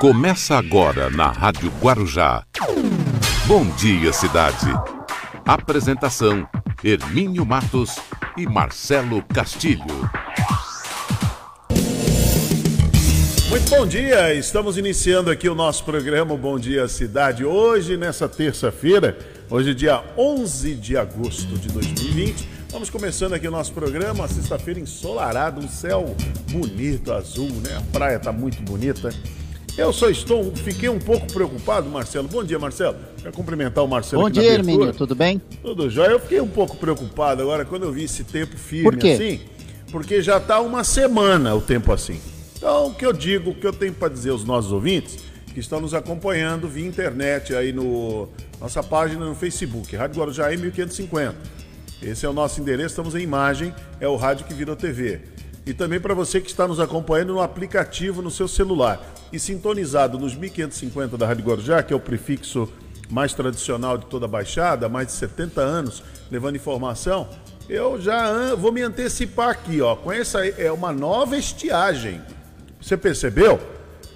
Começa agora na Rádio Guarujá. Bom dia, cidade. Apresentação: Hermínio Matos e Marcelo Castilho. Muito bom dia, estamos iniciando aqui o nosso programa Bom Dia Cidade. Hoje, nessa terça-feira, hoje, dia 11 de agosto de 2020. Vamos começando aqui o nosso programa, sexta-feira ensolarada, um céu bonito, azul, né? A praia tá muito bonita. Eu só estou, fiquei um pouco preocupado, Marcelo. Bom dia, Marcelo. Quero cumprimentar o Marcelo Bom dia. Hermínio, tudo bem? Tudo jóia. Eu fiquei um pouco preocupado agora quando eu vi esse tempo firme Por quê? assim, porque já está uma semana o tempo assim. Então, o que eu digo, o que eu tenho para dizer aos nossos ouvintes que estão nos acompanhando via internet aí no nossa página no Facebook, Rádio Guarujá 1550. Esse é o nosso endereço, estamos em imagem, é o rádio que virou TV. E também para você que está nos acompanhando no aplicativo no seu celular e sintonizado nos 1550 da Rádio Guarujá, que é o prefixo mais tradicional de toda a Baixada, mais de 70 anos levando informação, eu já vou me antecipar aqui, ó, com essa é uma nova estiagem. Você percebeu?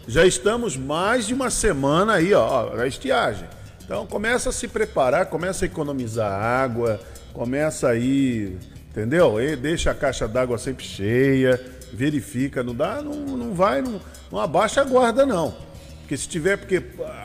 Já estamos mais de uma semana aí, ó, a estiagem. Então começa a se preparar, começa a economizar água, começa aí, entendeu? E deixa a caixa d'água sempre cheia, verifica, não dá, não, não vai, não, não abaixa a guarda não. Porque se tiver, porque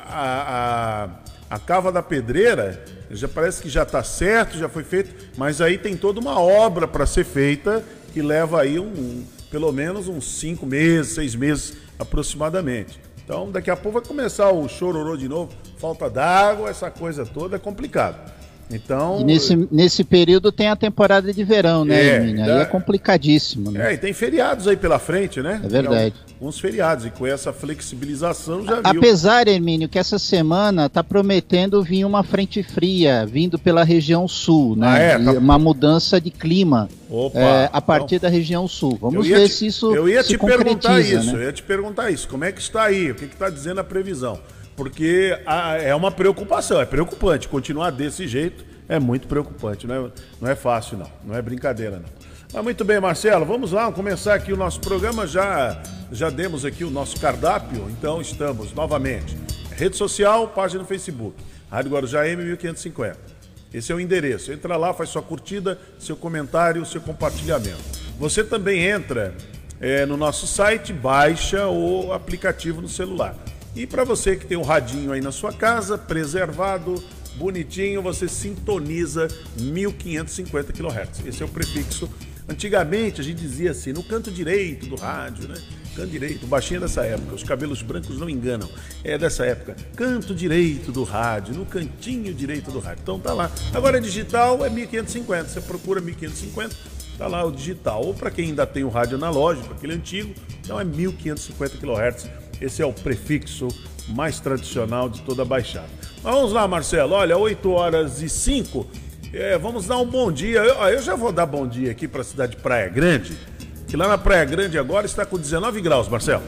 a, a, a cava da pedreira já parece que já está certo, já foi feito, mas aí tem toda uma obra para ser feita que leva aí um, um- pelo menos uns cinco meses, seis meses aproximadamente. Então daqui a pouco vai começar o chororô de novo, falta d'água, essa coisa toda é complicado. Então E nesse, nesse período tem a temporada de verão, né, É, Hermínio? Aí é complicadíssimo, né? é, e tem feriados aí pela frente, né? É verdade. Alguns feriados e com essa flexibilização já viu. Apesar, Hermínio, que essa semana tá prometendo vir uma frente fria vindo pela região sul, né? Ah, é? Tá- Uma mudança de clima Opa, é, a partir então- da região sul. Vamos ver te- se isso Eu ia se te perguntar isso, né? eu ia te perguntar isso. Como é que está aí? O que está dizendo a previsão? Porque é uma preocupação, é preocupante. Continuar desse jeito é muito preocupante. Não é, não é fácil, não. Não é brincadeira, não. Mas muito bem, Marcelo, vamos lá, vamos começar aqui o nosso programa. Já, já demos aqui o nosso cardápio, então estamos novamente. Rede social, página no Facebook. Rádio Guarujá M1550. Esse é o endereço. Entra lá, faz sua curtida, seu comentário, seu compartilhamento. Você também entra é, no nosso site, baixa o aplicativo no celular. E para você que tem um radinho aí na sua casa, preservado, bonitinho, você sintoniza 1550 kHz. Esse é o prefixo. Antigamente a gente dizia assim, no canto direito do rádio, né? Canto direito, baixinho é dessa época, os cabelos brancos não enganam. É dessa época. Canto direito do rádio, no cantinho direito do rádio. Então tá lá. Agora digital é 1550. Você procura 1550, tá lá o digital. Ou para quem ainda tem o rádio analógico, aquele antigo, então é 1550 kHz. Esse é o prefixo mais tradicional de toda a Baixada. Mas vamos lá, Marcelo. Olha, 8 horas e 5. É, vamos dar um bom dia. Eu, eu já vou dar bom dia aqui para a cidade de Praia Grande, que lá na Praia Grande agora está com 19 graus, Marcelo.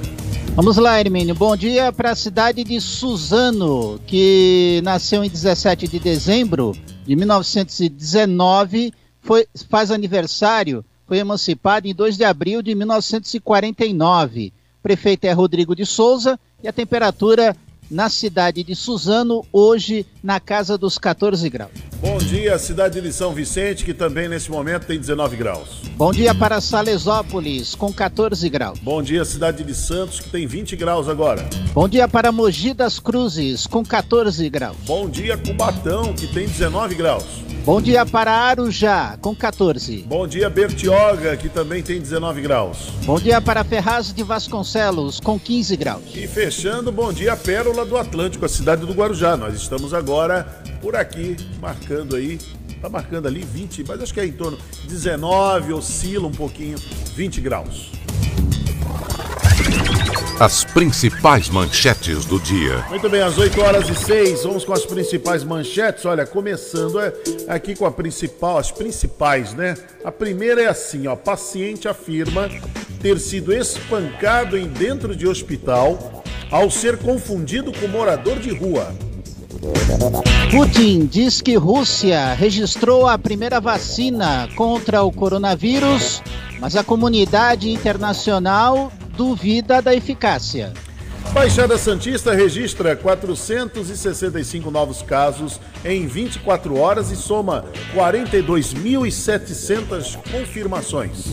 Vamos lá, Hermínio. Bom dia para a cidade de Suzano, que nasceu em 17 de dezembro de 1919, foi, faz aniversário, foi emancipado em 2 de abril de 1949. Prefeito é Rodrigo de Souza e a temperatura na cidade de Suzano hoje na casa dos 14 graus. Bom dia, cidade de São Vicente, que também nesse momento tem 19 graus. Bom dia para Salesópolis com 14 graus. Bom dia, cidade de Santos, que tem 20 graus agora. Bom dia para Mogi das Cruzes com 14 graus. Bom dia, Cubatão, que tem 19 graus. Bom dia para Arujá, com 14. Bom dia, Bertioga, que também tem 19 graus. Bom dia para Ferraz de Vasconcelos, com 15 graus. E fechando, bom dia, Pérola do Atlântico, a cidade do Guarujá. Nós estamos agora por aqui, marcando aí, tá marcando ali 20, mas acho que é em torno de 19, oscila um pouquinho, 20 graus. As principais manchetes do dia. Muito bem, às 8 horas e 6, vamos com as principais manchetes. Olha, começando é, aqui com a principal, as principais, né? A primeira é assim, ó, paciente afirma ter sido espancado em dentro de hospital ao ser confundido com morador de rua. Putin diz que Rússia registrou a primeira vacina contra o coronavírus, mas a comunidade internacional duvida da eficácia. Baixada Santista registra 465 novos casos em 24 horas e soma 42.700 confirmações.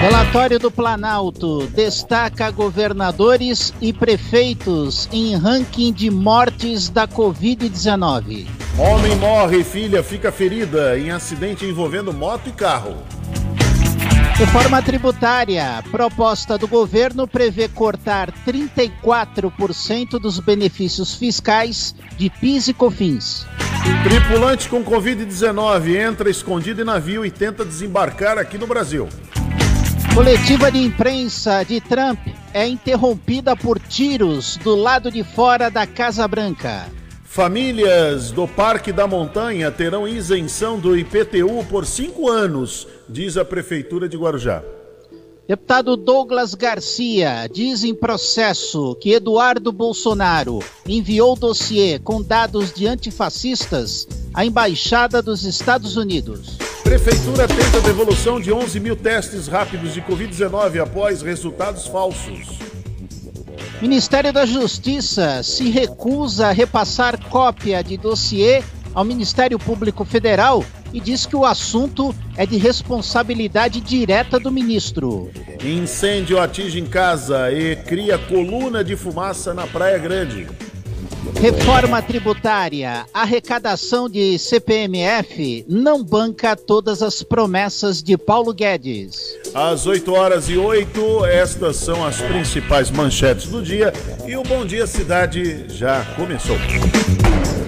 Relatório do Planalto destaca governadores e prefeitos em ranking de mortes da Covid-19. Homem morre e filha fica ferida em acidente envolvendo moto e carro. Reforma tributária. Proposta do governo prevê cortar 34% dos benefícios fiscais de PIS e COFINS. Tripulante com Covid-19 entra escondido em navio e tenta desembarcar aqui no Brasil. Coletiva de imprensa de Trump é interrompida por tiros do lado de fora da Casa Branca. Famílias do Parque da Montanha terão isenção do IPTU por cinco anos, diz a Prefeitura de Guarujá. Deputado Douglas Garcia diz em processo que Eduardo Bolsonaro enviou dossiê com dados de antifascistas à Embaixada dos Estados Unidos. Prefeitura tenta devolução de 11 mil testes rápidos de Covid-19 após resultados falsos. Ministério da Justiça se recusa a repassar cópia de dossiê ao Ministério Público Federal e diz que o assunto é de responsabilidade direta do ministro. Incêndio atinge em casa e cria coluna de fumaça na Praia Grande. Reforma tributária. Arrecadação de CPMF não banca todas as promessas de Paulo Guedes. Às 8 horas e 8, estas são as principais manchetes do dia e o Bom Dia Cidade já começou.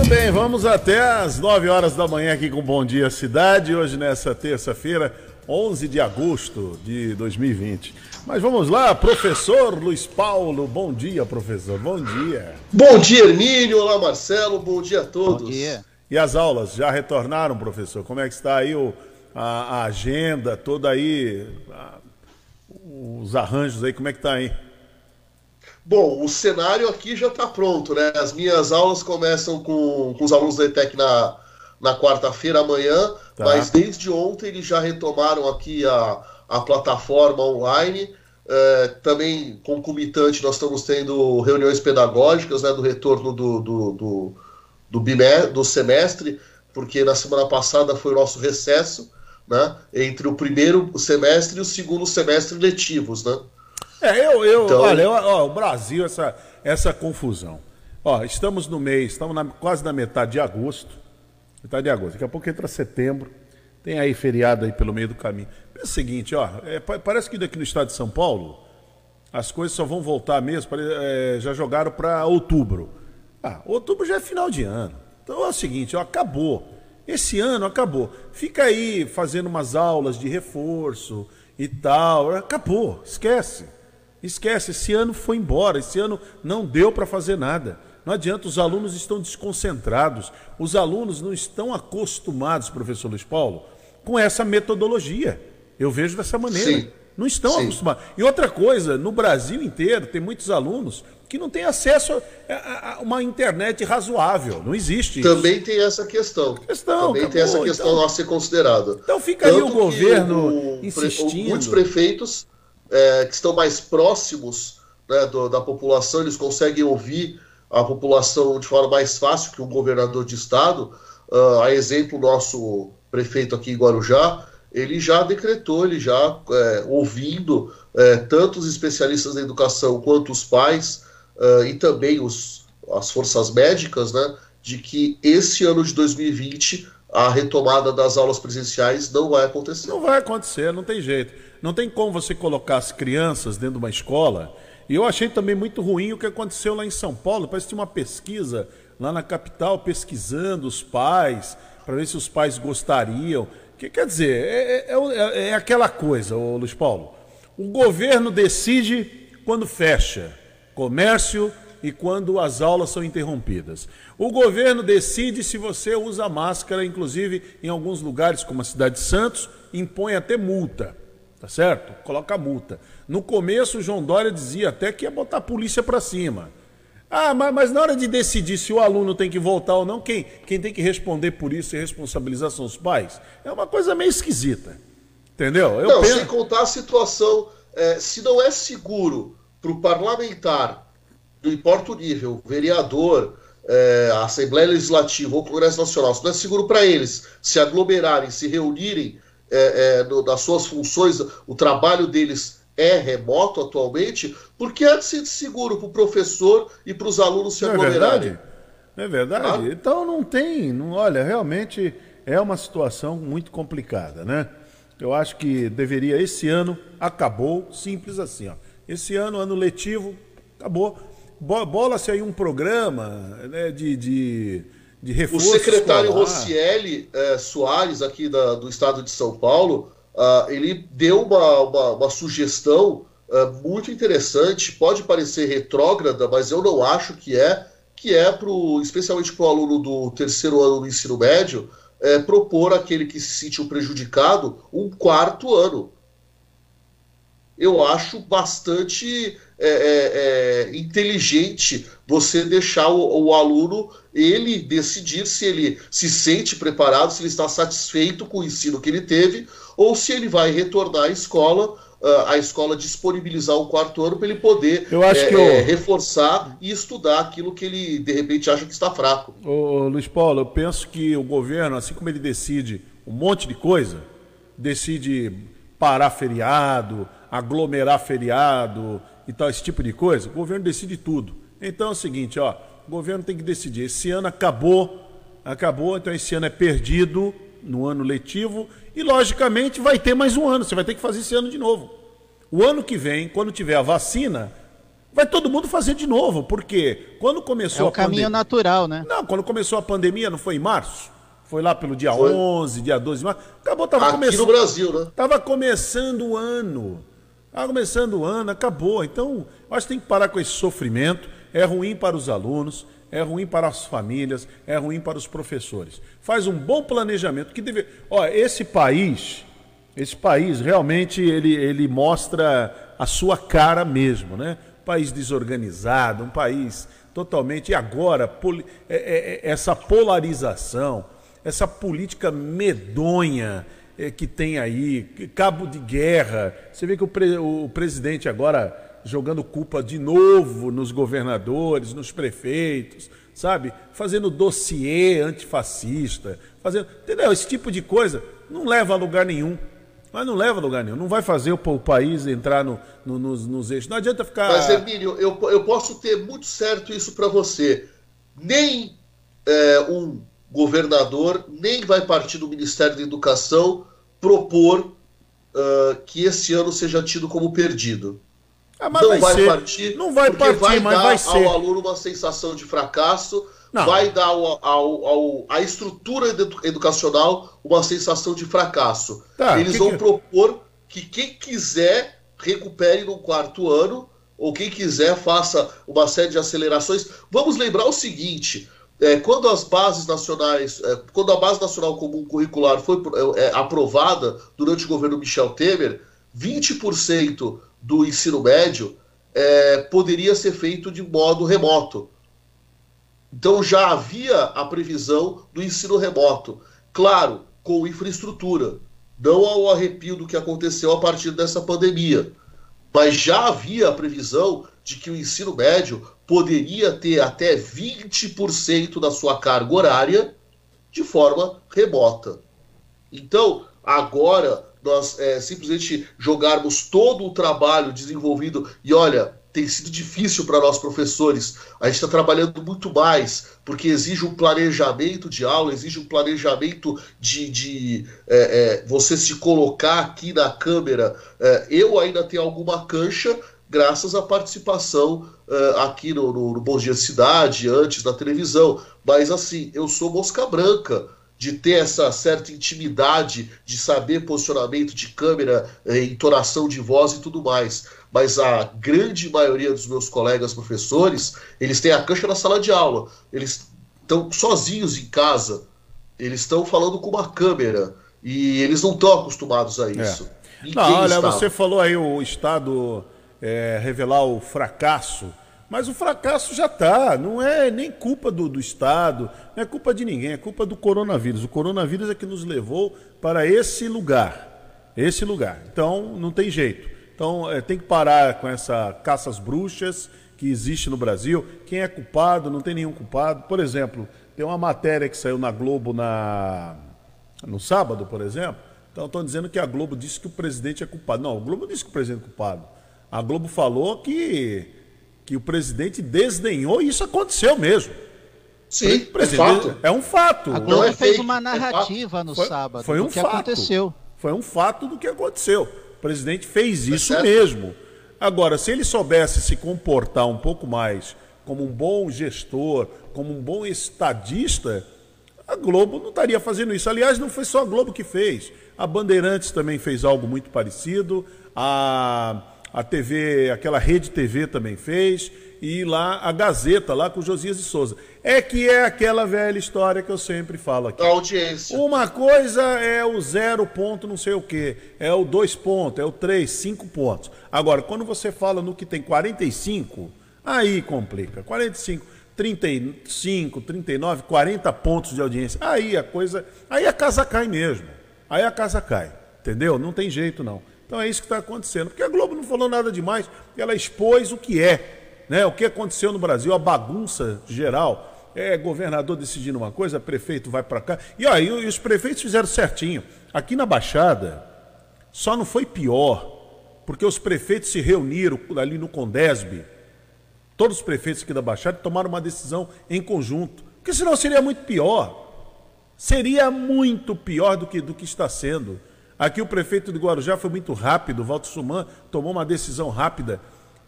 Muito bem, vamos até às 9 horas da manhã aqui com Bom Dia Cidade, hoje nessa terça-feira, 11 de agosto de 2020. Mas vamos lá, professor Luiz Paulo. Bom dia, professor. Bom dia. Bom dia, Hermínio. Olá, Marcelo. Bom dia a todos. Bom dia. E as aulas já retornaram, professor? Como é que está aí o, a, a agenda, toda aí, a, os arranjos aí, como é que está aí? Bom, o cenário aqui já está pronto, né? As minhas aulas começam com, com os alunos da ETEC na, na quarta-feira amanhã, tá. mas desde ontem eles já retomaram aqui a, a plataforma online. É, também, concomitante, nós estamos tendo reuniões pedagógicas né, do retorno do, do, do, do, bimé, do semestre, porque na semana passada foi o nosso recesso né, entre o primeiro semestre e o segundo semestre letivos. Né? É, eu, eu então... olha, eu, ó, o Brasil, essa, essa confusão. Ó, estamos no mês, estamos na, quase na metade de agosto. Metade de agosto. Daqui a pouco entra setembro. Tem aí feriado aí pelo meio do caminho. É o seguinte, ó, é, parece que daqui no estado de São Paulo as coisas só vão voltar mesmo, é, já jogaram para outubro. Ah, outubro já é final de ano. Então é o seguinte, ó, acabou. Esse ano acabou. Fica aí fazendo umas aulas de reforço e tal. Acabou, esquece. Esquece, esse ano foi embora, esse ano não deu para fazer nada. Não adianta, os alunos estão desconcentrados, os alunos não estão acostumados, professor Luiz Paulo, com essa metodologia. Eu vejo dessa maneira. Sim. Não estão Sim. acostumados. E outra coisa, no Brasil inteiro tem muitos alunos que não têm acesso a, uma internet razoável. Não existe isso. Também tem essa questão. questão Também acabou. tem essa questão então, a ser considerada. Então fica Tanto aí o governo o, insistindo. Muitos prefeitos é, que estão mais próximos né, do, da população, eles conseguem ouvir a população de forma mais fácil que um governador de estado. Uh, a exemplo, nosso prefeito aqui em Guarujá, ele já decretou, ele já é, ouvindo é, tanto os especialistas da educação quanto os pais uh, e também os, as forças médicas, né, de que esse ano de 2020 a retomada das aulas presenciais não vai acontecer. Não vai acontecer, não tem jeito. Não tem como você colocar as crianças dentro de uma escola. E eu achei também muito ruim o que aconteceu lá em São Paulo. Parece que tinha uma pesquisa lá na capital pesquisando os pais, para ver se os pais gostariam. Que quer dizer, é, é, é, é aquela coisa, ô Luiz Paulo. O governo decide quando fecha. comércio e quando as aulas são interrompidas. O governo decide se você usa máscara, inclusive em alguns lugares, como a cidade de Santos, impõe até multa, tá certo? Coloca multa. No começo, o João Dória dizia até que ia botar a polícia para cima. Ah, mas, mas, na hora de decidir se o aluno tem que voltar ou não, quem, quem tem que responder por isso e responsabilizar são os pais? É uma coisa meio esquisita. Entendeu? Eu não, penso... sem contar a situação, é, se não é seguro para o parlamentar, não importa o nível, vereador, é, a Assembleia Legislativa ou o Congresso Nacional, se não é seguro para eles se aglomerarem, se reunirem é, é, no, nas suas funções, o trabalho deles é remoto atualmente, porque é de ser seguro para o professor e para os alunos se não aglomerarem. É verdade? É verdade? Ah? Então não tem, não, olha, realmente é uma situação muito complicada, né? Eu acho que deveria, esse ano, acabou, simples assim, ó. Esse ano, ano letivo, acabou. Bola-se aí um programa né, de, de, de reforço. O secretário escolar. Rocieli é, Soares, aqui da, do estado de São Paulo, Uh, ele deu uma, uma, uma sugestão uh, muito interessante, pode parecer retrógrada, mas eu não acho que é, que é pro, especialmente para o aluno do terceiro ano do ensino médio, é, propor aquele que se sentiu prejudicado um quarto ano. Eu acho bastante é, é, é inteligente você deixar o, o, aluno ele decidir se ele se sente preparado, se ele está satisfeito com o ensino que ele teve, ou se ele vai retornar à escola, a escola disponibilizar um quarto ano para ele poder é, que eu... é, reforçar e estudar aquilo que ele de repente acha que está fraco. Ô, Luiz Paulo, eu penso que o governo, assim como ele decide um monte de coisa, decide parar feriado, aglomerar feriado e tal, esse tipo de coisa, o governo decide tudo. Então é o seguinte, ó, o governo tem que decidir. Esse ano acabou, acabou, então esse ano é perdido no ano letivo e, logicamente, vai ter mais um ano. Você vai ter que fazer esse ano de novo. O ano que vem, quando tiver a vacina, vai todo mundo fazer de novo. Porque quando começou é o caminho pandem... natural, né? Não, quando começou a pandemia, não foi em março? Foi lá pelo dia foi. 11, dia 12 de março. Acabou, tava Aqui começando. no Brasil, né? Tava começando o ano. Tava começando o ano, acabou. Então, acho que tem que parar com esse sofrimento. É ruim para os alunos, é ruim para as famílias, é ruim para os professores. Faz um bom planejamento que deve. Olha, esse país, esse país realmente ele, ele mostra a sua cara mesmo, né? Um país desorganizado, um país totalmente. E agora, poli... É, é, é, essa polarização, essa política medonha que tem aí, cabo de guerra. Você vê que o, pre... o presidente agora jogando culpa de novo nos governadores, nos prefeitos, sabe? Fazendo dossiê antifascista, fazendo. Entendeu? Esse tipo de coisa não leva a lugar nenhum. Mas não leva a lugar nenhum. Não vai fazer o, o país entrar no, no, nos, nos, eixos. Não adianta ficar. Mas, Emílio, eu, eu posso ter muito certo isso para você. Nem é, um governador, nem vai partir do Ministério da Educação propor uh, que esse ano seja tido como perdido. Ah, não vai, vai partir, não vai porque partir, vai mas dar vai ser. ao aluno uma sensação de fracasso, não. vai dar ao, ao, ao, à estrutura educacional uma sensação de fracasso. Tá, Eles que vão que... propor que quem quiser recupere no quarto ano, ou quem quiser faça uma série de acelerações. Vamos lembrar o seguinte: é, quando as bases nacionais, é, quando a base nacional comum curricular foi é, é aprovada durante o governo Michel Temer, 20% do ensino médio é, poderia ser feito de modo remoto. Então já havia a previsão do ensino remoto, claro, com infraestrutura, não ao arrepio do que aconteceu a partir dessa pandemia, mas já havia a previsão de que o ensino médio poderia ter até 20% da sua carga horária de forma remota. Então, agora nós é, simplesmente jogarmos todo o trabalho desenvolvido e olha, tem sido difícil para nós professores. A gente está trabalhando muito mais, porque exige um planejamento de aula, exige um planejamento de, de é, é, você se colocar aqui na câmera. É, eu ainda tenho alguma cancha, graças à participação é, aqui no, no, no Bom Dia Cidade, antes da televisão. Mas assim, eu sou mosca branca de ter essa certa intimidade, de saber posicionamento de câmera, eh, entonação de voz e tudo mais. Mas a grande maioria dos meus colegas professores, eles têm a cancha na sala de aula. Eles estão sozinhos em casa. Eles estão falando com uma câmera. E eles não estão acostumados a é. isso. É. Não, olha, estava. você falou aí o Estado é, revelar o fracasso mas o fracasso já está, não é nem culpa do, do Estado, não é culpa de ninguém, é culpa do coronavírus. O coronavírus é que nos levou para esse lugar. Esse lugar. Então, não tem jeito. Então, é, tem que parar com essa caça às bruxas que existe no Brasil. Quem é culpado, não tem nenhum culpado. Por exemplo, tem uma matéria que saiu na Globo na, no sábado, por exemplo. Então, estão dizendo que a Globo disse que o presidente é culpado. Não, a Globo disse que o presidente é culpado. A Globo falou que que o presidente desdenhou e isso aconteceu mesmo. Sim, é fato. É um fato. A Globo é fez uma é narrativa é no foi, sábado foi um do que fato. aconteceu. Foi um fato do que aconteceu. O presidente fez é isso mesmo. Agora, se ele soubesse se comportar um pouco mais como um bom gestor, como um bom estadista, a Globo não estaria fazendo isso. Aliás, não foi só a Globo que fez. A Bandeirantes também fez algo muito parecido. A a TV, aquela rede TV também fez, e lá a Gazeta, lá com Josias de Souza. É que é aquela velha história que eu sempre falo aqui. Audiência. Uma coisa é o zero ponto não sei o quê, é o dois pontos, é o três, cinco pontos. Agora, quando você fala no que tem 45, aí complica. 45, 35, 39, 40 pontos de audiência. Aí a coisa, aí a casa cai mesmo. Aí a casa cai, entendeu? Não tem jeito não. Então é isso que está acontecendo. Porque a Globo não falou nada demais, ela expôs o que é, né? o que aconteceu no Brasil, a bagunça geral. É governador decidindo uma coisa, prefeito vai para cá. E aí os prefeitos fizeram certinho. Aqui na Baixada, só não foi pior, porque os prefeitos se reuniram ali no Condesb. Todos os prefeitos aqui da Baixada tomaram uma decisão em conjunto. Porque senão seria muito pior. Seria muito pior do que, do que está sendo. Aqui o prefeito de Guarujá foi muito rápido, Walter Suman tomou uma decisão rápida,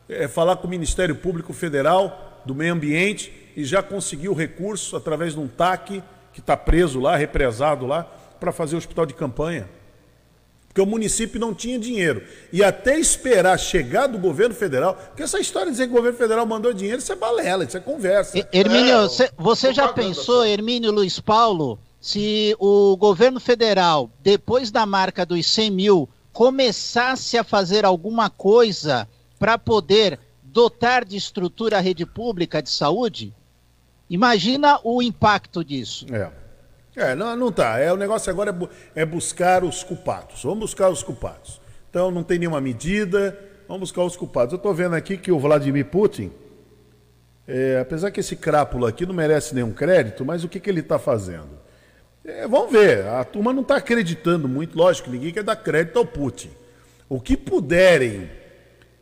é, falar com o Ministério Público Federal do Meio Ambiente e já conseguiu recurso através de um TAC que está preso lá, represado lá, para fazer o hospital de campanha. Porque o município não tinha dinheiro. E até esperar chegar do governo federal, porque essa história de dizer que o governo federal mandou dinheiro, isso é balela, isso é conversa. Hermínio, é, você já pensou, Hermínio Luiz Paulo, se o governo federal, depois da marca dos 100 mil, começasse a fazer alguma coisa para poder dotar de estrutura a rede pública de saúde, imagina o impacto disso. É. É, não, não tá. É, o negócio agora é, bu é buscar os culpados. Vamos buscar os culpados. Então não tem nenhuma medida, vamos buscar os culpados. Eu estou vendo aqui que o Vladimir Putin, é, apesar que esse crápula aqui não merece nenhum crédito, mas o que, que ele está fazendo? É, vamos ver, a turma não está acreditando muito, lógico, ninguém quer dar crédito ao Putin. O que puderem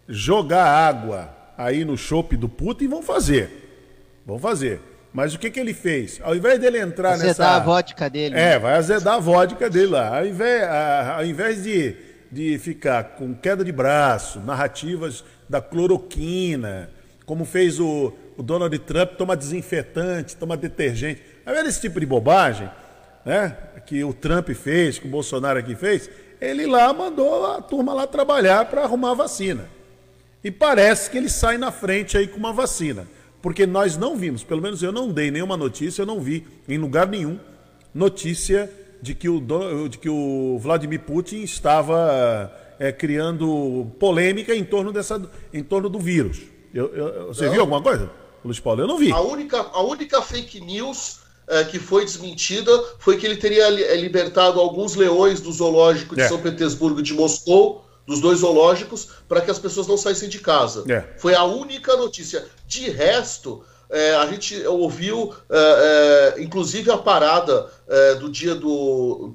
jogar água aí no chope do Putin, vão fazer. Vão fazer. Mas o que, que ele fez? Ao invés dele entrar azedar nessa. Azedar a vodka dele. É, vai azedar a vodka dele lá. Ao invés, ao invés de, de ficar com queda de braço, narrativas da cloroquina, como fez o, o Donald Trump, toma desinfetante, toma detergente. Ao invés desse tipo de bobagem, né, que o Trump fez, que o Bolsonaro aqui fez, ele lá mandou a turma lá trabalhar para arrumar a vacina. E parece que ele sai na frente aí com uma vacina. Porque nós não vimos, pelo menos eu não dei nenhuma notícia, eu não vi em lugar nenhum notícia de que o, de que o Vladimir Putin estava é, criando polêmica em torno, dessa, em torno do vírus. Eu, eu, você não. viu alguma coisa, Luiz Paulo? Eu não vi. A única, a única fake news é, que foi desmentida foi que ele teria é, libertado alguns leões do zoológico de é. São Petersburgo de Moscou, dos dois zoológicos, para que as pessoas não saíssem de casa. É. Foi a única notícia. De resto, é, a gente ouviu, é, é, inclusive, a parada do dia do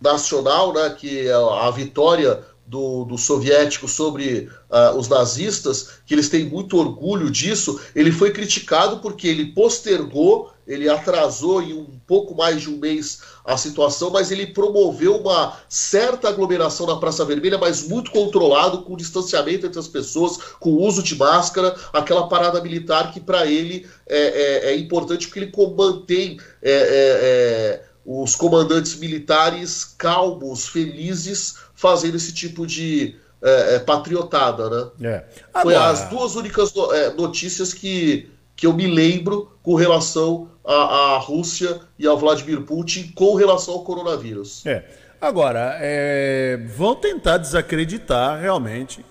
nacional, né, que é a vitória do, do soviético sobre uh, os nazistas, que eles têm muito orgulho disso, ele foi criticado porque ele postergou, ele atrasou em um pouco mais de um mês a situação, mas ele promoveu uma certa aglomeração na Praça Vermelha, mas muito controlado, com distanciamento entre as pessoas, com uso de máscara, aquela parada militar que para ele é, é, é, importante porque ele mantém é, é, é os comandantes militares calmos, felizes, fazendo esse tipo de é, é, patriotada, né? É. Agora... Foi as duas únicas é, notícias que, que eu me lembro com relação à, à Rússia e ao Vladimir Putin com relação ao coronavírus. É. Agora, é, vão tentar desacreditar realmente,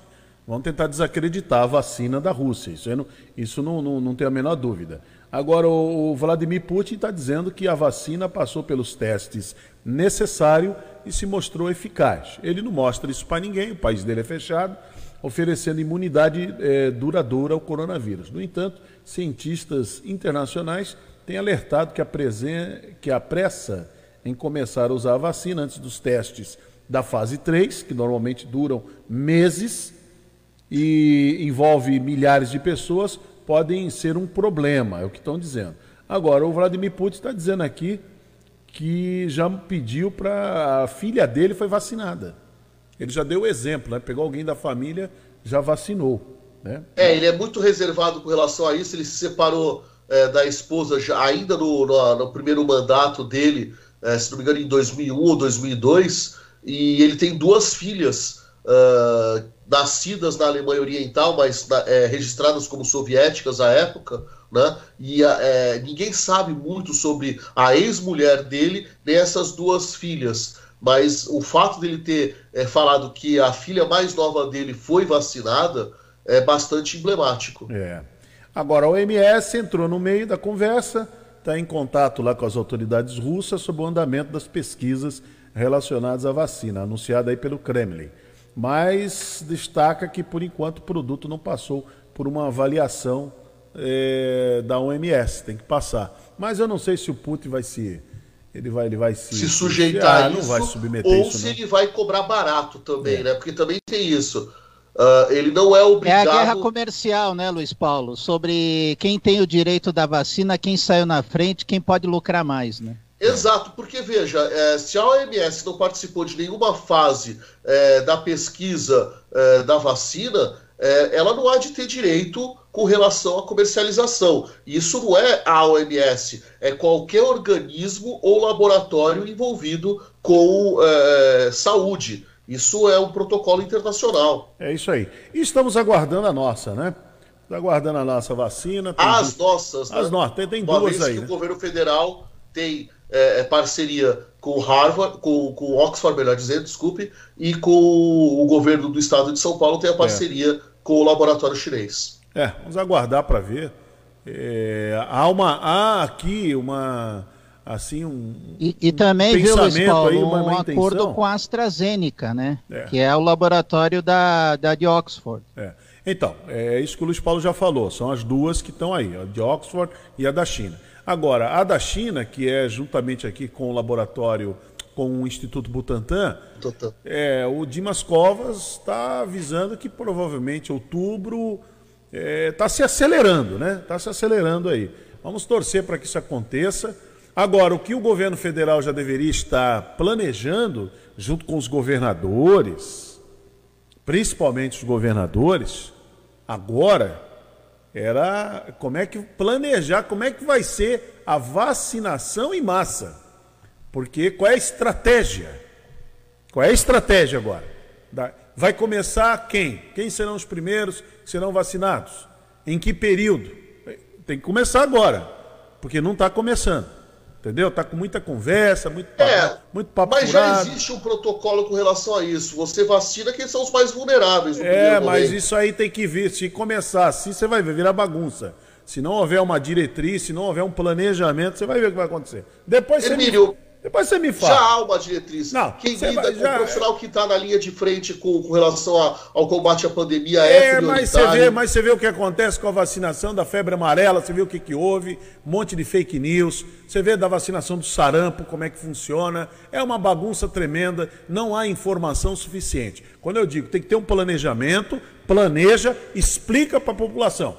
vão tentar desacreditar a vacina da Rússia. Isso, não, isso não, não, não tem a menor dúvida. Agora, o Vladimir Putin está dizendo que a vacina passou pelos testes necessários e se mostrou eficaz. Ele não mostra isso para ninguém, o país dele é fechado, oferecendo imunidade é, duradoura ao coronavírus. No entanto, cientistas internacionais têm alertado que a, presen... que a pressa em começar a usar a vacina antes dos testes da fase 3, que normalmente duram meses e envolve milhares de pessoas, podem ser um problema, é o que estão dizendo. Agora, o Vladimir Putin está dizendo aqui que já pediu para a filha dele foi vacinada. Ele já deu o exemplo, né? Pegou alguém da família, já vacinou. Né? É, ele é muito reservado com relação a isso. Ele se separou é, da esposa já, ainda no, no, no, primeiro mandato dele, é, se não me engano, em 2001 ou 2002. E ele tem duas filhas uh, nascidas na Alemanha Oriental, mas é, registradas como soviéticas à época, né? E é, ninguém sabe muito sobre a ex-mulher dele, nem essas duas filhas. Mas o fato dele ter é, falado que a filha mais nova dele foi vacinada é bastante emblemático. É. Agora, a OMS entrou no meio da conversa, está em contato lá com as autoridades russas sobre o andamento das pesquisas relacionadas à vacina, anunciada aí pelo Kremlin mas destaca que por enquanto o produto não passou por uma avaliação é, da OMS, tem que passar. Mas eu não sei se o Putin vai se ele vai ele vai se, se sujeitar ah, a isso, não vai submeter ou isso, se não. ele vai cobrar barato também, é. né? Porque também tem isso. Uh, ele não é obrigado. É a guerra comercial, né, Luiz Paulo? Sobre quem tem o direito da vacina, quem saiu na frente, quem pode lucrar mais, né? Exato, porque veja, é, se a OMS não participou de nenhuma fase é, da pesquisa é, da vacina, é, ela não há de ter direito com relação à comercialização. Isso não é a OMS, é qualquer organismo ou laboratório envolvido com é, saúde. Isso é um protocolo internacional. É isso aí. E estamos aguardando a nossa, né? Aguardando a nossa vacina. As du... nossas. As né? nossas, tem, tem duas aí. Que né? o governo federal tem é, é, parceria com Harvard, com, com Oxford, melhor dizendo, desculpe, e com o governo do estado de São Paulo tem a parceria é. Com o laboratório chinês. É, vamos aguardar para ver. É, há uma há aqui uma assim um e, e também viu Luiz Paulo, aí, uma, uma um acordo com a AstraZeneca, né? É. Que é o laboratório da, da de Oxford. É. Então, é isso que o Luiz Paulo já falou. São as duas que estão aí, a de Oxford e a da China. Agora, a da China, que é juntamente aqui com o laboratório, com o Instituto Butantan, é, o Dimas Covas está avisando que provavelmente outubro está é, tá se acelerando, né? Está se acelerando aí. Vamos torcer para que isso aconteça. Agora, o que o governo federal já deveria estar planejando, junto com os governadores, principalmente os governadores, agora era como é que planejar, como é que vai ser a vacinação em massa. Porque qual é a estratégia? Qual é a estratégia agora? Vai começar quem? Quem serão os primeiros que serão vacinados? Em que período? Tem que começar agora, porque não está começando. Entendeu? Tá com muita conversa, muito papo, é, muito papo Mas já existe um protocolo com relação a isso. Você vacina quem são os mais vulneráveis. é, mas isso aí tem que vir. Se começar assim, você vai ver, virar bagunça. Se não houver uma diretriz, se não houver um planejamento, você vai ver o que vai acontecer. Depois Emílio, depois você me fala. Já há uma diretriz. Não, Quem lida vai, já... o profissional que está na linha de frente com, com relação a, ao combate à pandemia é, é mas você vê, mas você vê o que acontece com a vacinação da febre amarela, você vê o que, que houve, um monte de fake news, você vê da vacinação do sarampo, como é que funciona. É uma bagunça tremenda, não há informação suficiente. Quando eu digo tem que ter um planejamento, planeja, explica para a população.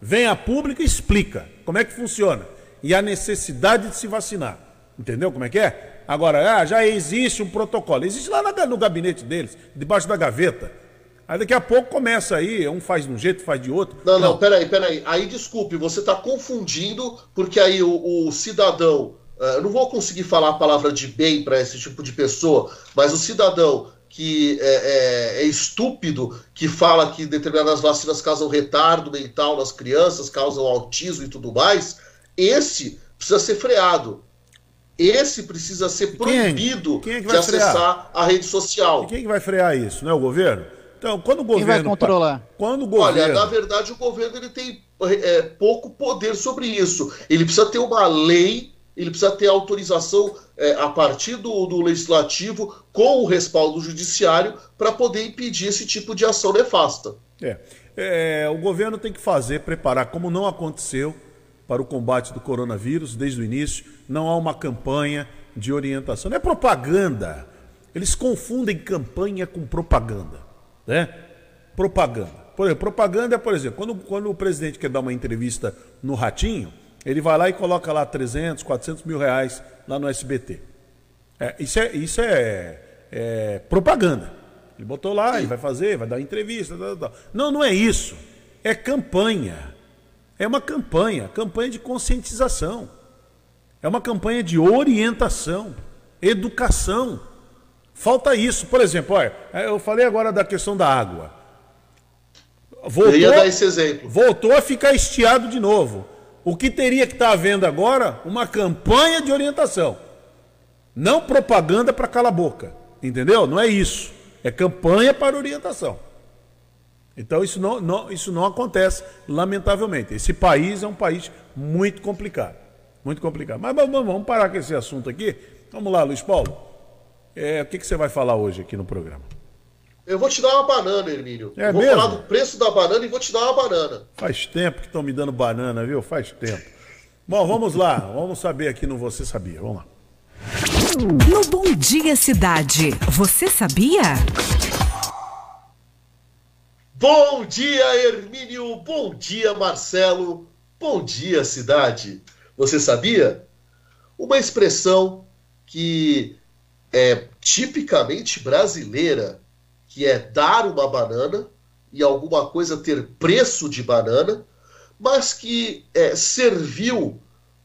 Vem a público e explica como é que funciona. E a necessidade de se vacinar. Entendeu como é que é? Agora, ah, já existe um protocolo. Existe lá no gabinete deles, debaixo da gaveta. Aí daqui a pouco começa aí, um faz de um jeito, faz de outro. Não, não, não peraí, peraí. Aí desculpe, você está confundindo, porque aí o, o cidadão eu não vou conseguir falar a palavra de bem para esse tipo de pessoa, mas o cidadão que é, é, é, estúpido, que fala que determinadas vacinas causam retardo mental nas crianças, causam autismo e tudo mais, esse precisa ser freado. Esse precisa ser é proibido quem é, quem de acessar a rede social. E quem é que vai frear isso? Não é o governo? Então, quando o governo. Quem vai controlar? Quando o governo... Olha, na verdade, o governo ele tem é, pouco poder sobre isso. Ele precisa ter uma lei, ele precisa ter autorização é, a partir do, do legislativo com o respaldo judiciário para poder impedir esse tipo de ação nefasta. É. é. O governo tem que fazer, preparar, como não aconteceu para o combate do coronavírus desde o início, não há uma campanha de orientação. Não é propaganda. Eles confundem campanha com propaganda. Né? Propaganda. Por exemplo, propaganda é, por exemplo, quando, quando o presidente quer dar uma entrevista no Ratinho, ele vai lá e coloca lá 300, 400 mil reais lá no SBT. É, isso é, isso é, é, propaganda. Ele botou lá, ele vai fazer, vai dar entrevista. Tal, tal. Não, não é isso. É campanha. É uma campanha, campanha de conscientização. É uma campanha de orientação, educação. Falta isso. Por exemplo, olha, eu falei agora da questão da água. Voltou, eu ia dar esse exemplo. Voltou a ficar estiado de novo. O que teria que estar havendo agora? Uma campanha de orientação. Não propaganda para calar a boca. Entendeu? Não é isso. É campanha para orientação. Então isso não, não, isso não acontece, lamentavelmente. Esse país é um país muito complicado. Muito complicado. Mas vamos, vamos parar com esse assunto aqui. Vamos lá, Luiz Paulo. É, o que, que você vai falar hoje aqui no programa? Eu vou te dar uma banana, Hermínio. É vou mesmo? falar do preço da banana e vou te dar uma banana. Faz tempo que estão me dando banana, viu? Faz tempo. Bom, vamos lá. Vamos saber aqui no Você Sabia. Vamos lá. No Bom Dia Cidade, você sabia? Bom dia, Hermínio. Bom dia, Marcelo. Bom dia, cidade. Você sabia? Uma expressão que é tipicamente brasileira que é dar uma banana e alguma coisa ter preço de banana, mas que é, serviu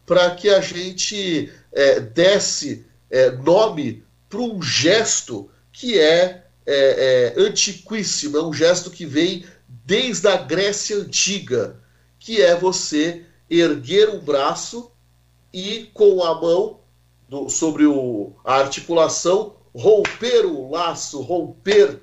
para que a gente é, desse é, nome para um gesto que é, é, é, antiquíssimo, é um gesto que vem desde a Grécia Antiga, que é você erguer um braço e com a mão do, sobre o, a articulação romper o laço, romper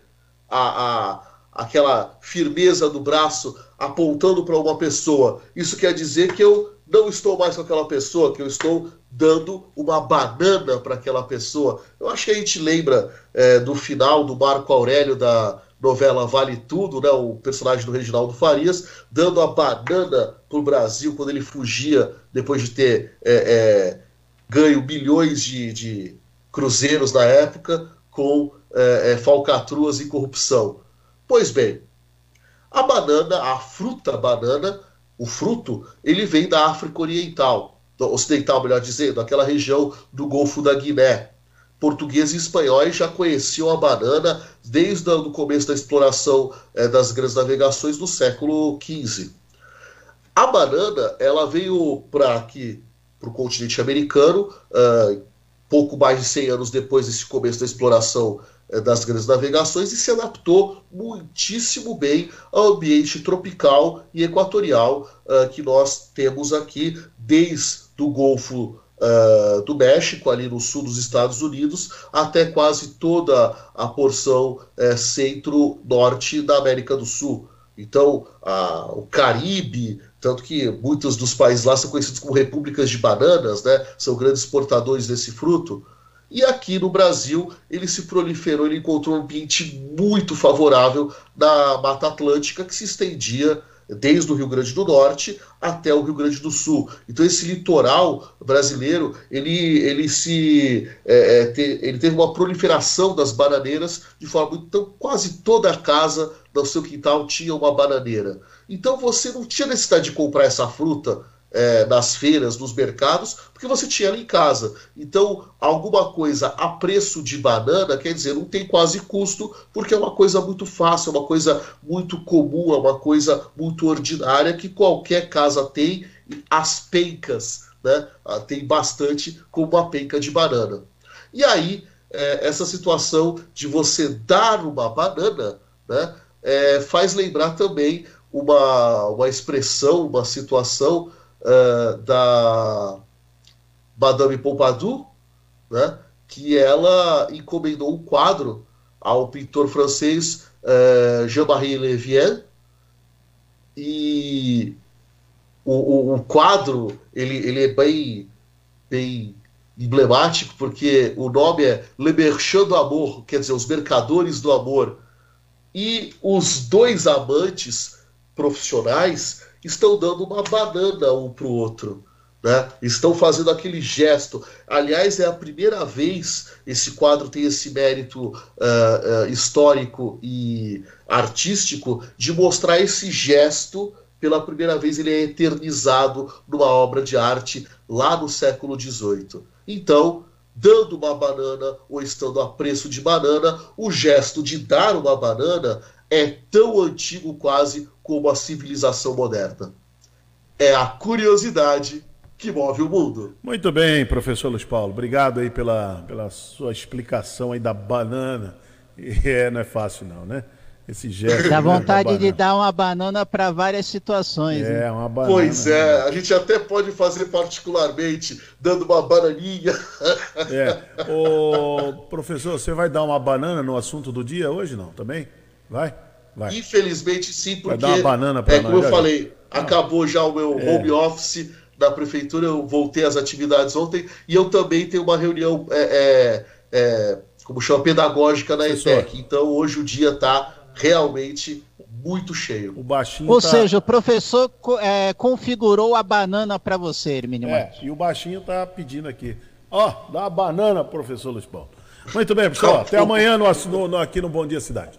a, a, aquela firmeza do braço apontando para uma pessoa. Isso quer dizer que eu não estou mais com aquela pessoa, que eu estou dando uma banana para aquela pessoa. Eu acho que a gente lembra é, do final do Marco Aurélio da novela Vale Tudo, né, o personagem do Reginaldo Farias, dando a banana para o Brasil quando ele fugia depois de ter é, é, ganho milhões de, de cruzeiros na época com é, é, falcatruas e corrupção. Pois bem, a banana, a fruta banana, o fruto, ele vem da África Oriental, ocidental, melhor dizendo, daquela região do Golfo da Guiné. Portugueses e espanhóis já conheciam a banana desde o começo da exploração é, das grandes navegações do século XV. A banana, ela veio para aqui, para o continente americano, uh, pouco mais de 100 anos depois desse começo da exploração das grandes navegações e se adaptou muitíssimo bem ao ambiente tropical e equatorial uh, que nós temos aqui, desde o Golfo uh, do México, ali no sul dos Estados Unidos, até quase toda a porção uh, centro-norte da América do Sul. Então, o Caribe, tanto que muitos dos países lá são conhecidos como repúblicas de bananas, né? são grandes exportadores desse fruto. E aqui no Brasil ele se proliferou, ele encontrou um ambiente muito favorável na Mata Atlântica que se estendia desde o Rio Grande do Norte até o Rio Grande do Sul. Então esse litoral brasileiro ele, ele se é, é, te, ele teve uma proliferação das bananeiras de forma então quase toda a casa no seu quintal tinha uma bananeira. Então você não tinha necessidade de comprar essa fruta é, nas feiras, nos mercados, porque você tinha ela em casa. Então, alguma coisa a preço de banana, quer dizer, não tem quase custo, porque é uma coisa muito fácil, é uma coisa muito comum, é uma coisa muito ordinária que qualquer casa tem. As pencas né, ah, tem bastante com uma penca de banana. E aí, é, essa situação de você dar uma banana né, é, faz lembrar também uma, uma expressão, uma situação uh, da Madame Pompadour, né, que ela encomendou um quadro ao pintor francês uh, Jean-Marie Levien e o, o, o, quadro ele, ele é bem, bem emblemático porque o nome é Le Merchand do Amor, quer dizer, os mercadores do amor. E os dois amantes profissionais estão dando uma banana um para o outro. Né? Estão fazendo aquele gesto. Aliás, é a primeira vez esse quadro tem esse mérito uh, uh, histórico e artístico de mostrar esse gesto. Pela primeira vez, ele é eternizado numa obra de arte lá no século XVIII. Então, dando uma banana ou estando a preço de banana, o gesto de dar uma banana é tão antigo quase como a civilização moderna. É a curiosidade que move o mundo. Muito bem, professor Luiz Paulo. Obrigado aí pela, pela sua explicação aí da banana. E é, não é fácil não, né? Esse gesto. Dá vontade de dar uma banana para várias situações. É, hein? uma banana. Pois é, a gente até pode fazer particularmente, dando uma bananinha. É. Ô, professor, você vai dar uma banana no assunto do dia hoje, não? Também? Vai? Vai. Infelizmente sim, porque. Vai dar uma banana para é, Como eu falei, acabou já o meu é. home office da prefeitura, eu voltei às atividades ontem e eu também tenho uma reunião, é, é, é como chama, pedagógica na. ETEC. Então hoje o dia está realmente muito cheio. O baixinho Ou tá... seja, o professor é, configurou a banana para você, Hermínio é, E o baixinho tá pedindo aqui. Ó, oh, dá uma banana, professor Luiz Paulo. Muito bem, pessoal. Até amanhã no, no, aqui no Bom Dia Cidade.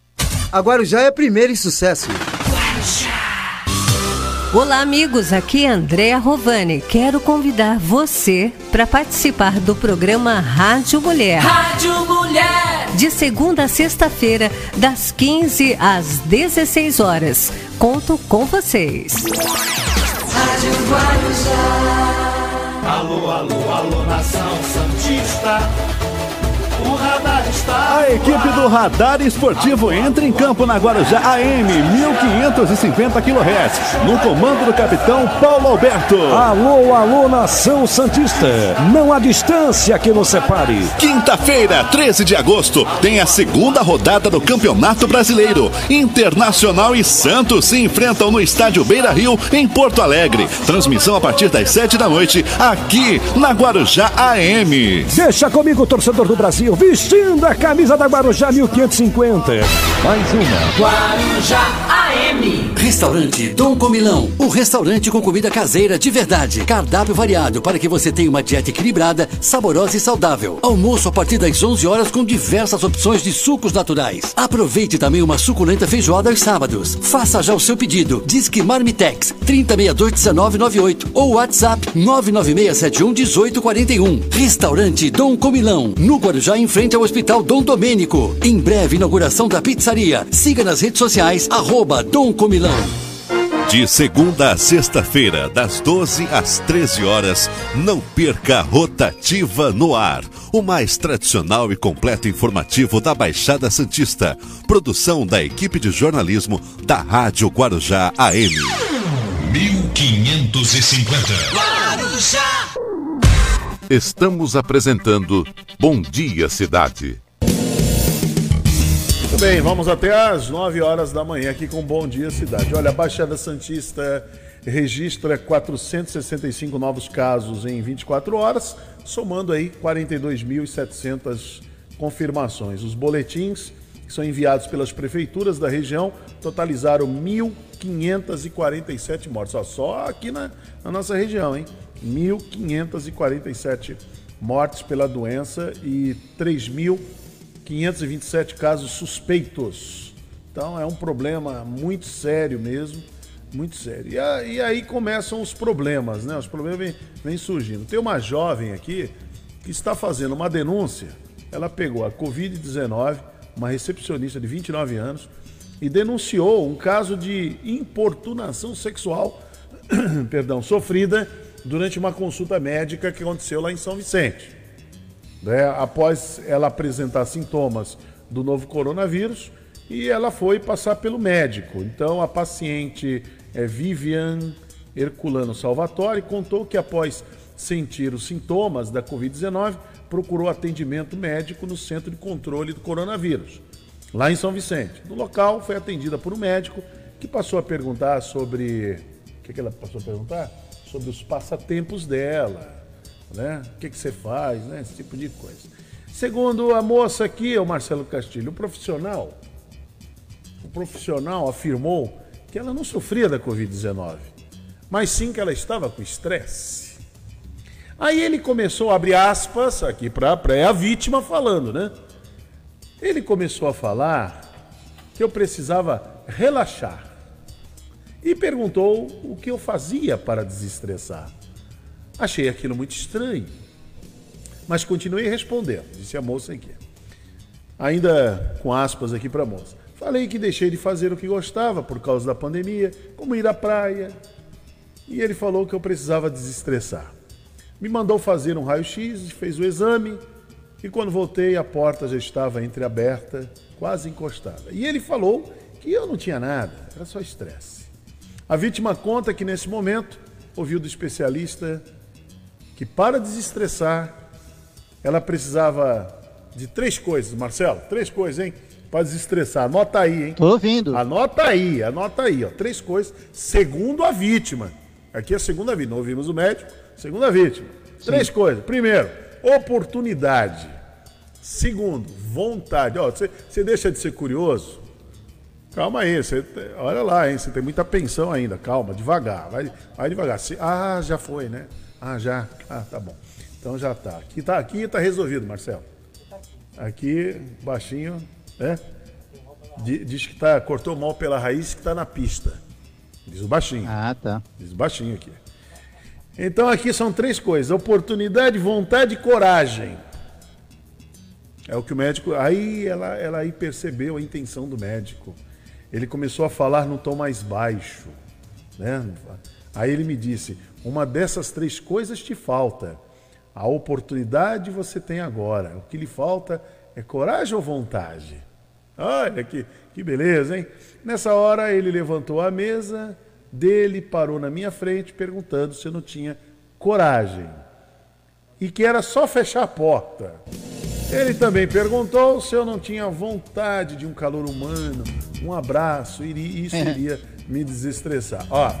Agora já é primeiro em sucesso. Olá, amigos. Aqui é Andréa Rovani. Quero convidar você para participar do programa Rádio Mulher. Rádio Mulher! De segunda a sexta-feira, das 15 às 16 horas. Conto com vocês. Rádio Guarujá. Alô, alô, alô, nação Santista. A equipe do Radar Esportivo entra em campo na Guarujá AM 1550 kHz. No comando do capitão Paulo Alberto. Alô, alô, nação Santista. Não há distância que nos separe. Quinta-feira, 13 de agosto, tem a segunda rodada do Campeonato Brasileiro. Internacional e Santos se enfrentam no estádio Beira Rio, em Porto Alegre. Transmissão a partir das 7 da noite, aqui na Guarujá AM. Deixa comigo, torcedor do Brasil vestindo a camisa da Guarujá 1550. Mais uma. Guarujá AM. Restaurante Dom Comilão. O restaurante com comida caseira de verdade. Cardápio variado para que você tenha uma dieta equilibrada, saborosa e saudável. Almoço a partir das 11 horas com diversas opções de sucos naturais. Aproveite também uma suculenta feijoada aos sábados. Faça já o seu pedido. Disque Marmitex 30621998 ou WhatsApp 996711841. Restaurante Dom Comilão. No Guarujá em frente ao Hospital Dom Domênico. Em breve, inauguração da pizzaria. Siga nas redes sociais, arroba Dom Comilão. De segunda a sexta-feira, das 12 às 13 horas, não perca a Rotativa no Ar, o mais tradicional e completo informativo da Baixada Santista. Produção da equipe de jornalismo da Rádio Guarujá AM. 1550. Guarujá! Estamos apresentando Bom Dia Cidade. Bem, vamos até às 9 horas da manhã aqui com Bom Dia Cidade. Olha, a Baixada Santista registra 465 novos casos em 24 horas, somando aí 42.700 confirmações. Os boletins que são enviados pelas prefeituras da região totalizaram 1.547 mortes. Ó, só aqui na, na nossa região, hein? 1.547 mortes pela doença e 3.527 casos suspeitos. Então é um problema muito sério mesmo, muito sério. E, e aí começam os problemas, né? Os problemas vêm, vêm surgindo. Tem uma jovem aqui que está fazendo uma denúncia. Ela pegou a Covid-19, uma recepcionista de 29 anos, e denunciou um caso de importunação sexual, perdão, sofrida durante uma consulta médica que aconteceu lá em São Vicente. Né? Após ela apresentar sintomas do novo coronavírus, e ela foi passar pelo médico. Então a paciente é Vivian Herculano Salvatore contou que após sentir os sintomas da Covid-19, procurou atendimento médico no Centro de Controle do Coronavírus, lá em São Vicente. No local, foi atendida por um médico que passou a perguntar sobre. O que, que ela passou a perguntar? Sobre os passatempos dela, né? O que, que você faz, né? Esse tipo de coisa. Segundo a moça aqui, o Marcelo Castilho, o profissional, o profissional afirmou que ela não sofria da Covid-19, mas sim que ela estava com estresse. Aí ele começou a abrir aspas aqui para é a vítima falando, né? Ele começou a falar que eu precisava relaxar e perguntou o que eu fazia para desestressar. Achei aquilo muito estranho, mas continuei respondendo, disse a moça aqui. Ainda com aspas aqui para a moça. Falei que deixei de fazer o que gostava por causa da pandemia, como ir à praia. E ele falou que eu precisava desestressar. Me mandou fazer um raio-x, fez o exame e quando voltei a porta já estava entreaberta, quase encostada. E ele falou que eu não tinha nada, era só estresse. A vítima conta que nesse momento ouviu do especialista que para desestressar ela precisava de três coisas, Marcelo, três coisas, hein? Para desestressar. Anota aí, hein? Tô ouvindo. Anota aí, anota aí, ó. Três coisas, segundo a vítima. Aqui é a segunda vítima. Não ouvimos o médico, Segunda vítima. Três Sim. coisas. Primeiro, oportunidade. Segundo, vontade. Ó, você, você deixa de ser curioso? Calma aí, você, olha lá, hein? Você tem muita pensão ainda. Calma, devagar. Vai, vai devagar. Ah, já foi, né? Ah, já. Ah, tá bom. Então já tá. Aqui tá, aqui tá resolvido, Marcelo. Aqui, baixinho, né? Diz que tá, cortou mal pela raiz que tá na pista. Diz o baixinho. Ah, tá. Diz o baixinho aqui. Então aqui são três coisas: oportunidade, vontade e coragem. É o que o médico. Aí ela, ela aí percebeu a intenção do médico. Ele começou a falar no tom mais baixo. Né? Aí ele me disse: uma dessas três coisas te falta. A oportunidade você tem agora. O que lhe falta é coragem ou vontade? Olha que, que beleza, hein? Nessa hora ele levantou a mesa dele parou na minha frente perguntando se eu não tinha coragem e que era só fechar a porta. Ele também perguntou se eu não tinha vontade de um calor humano, um abraço, e isso iria me desestressar. Ó,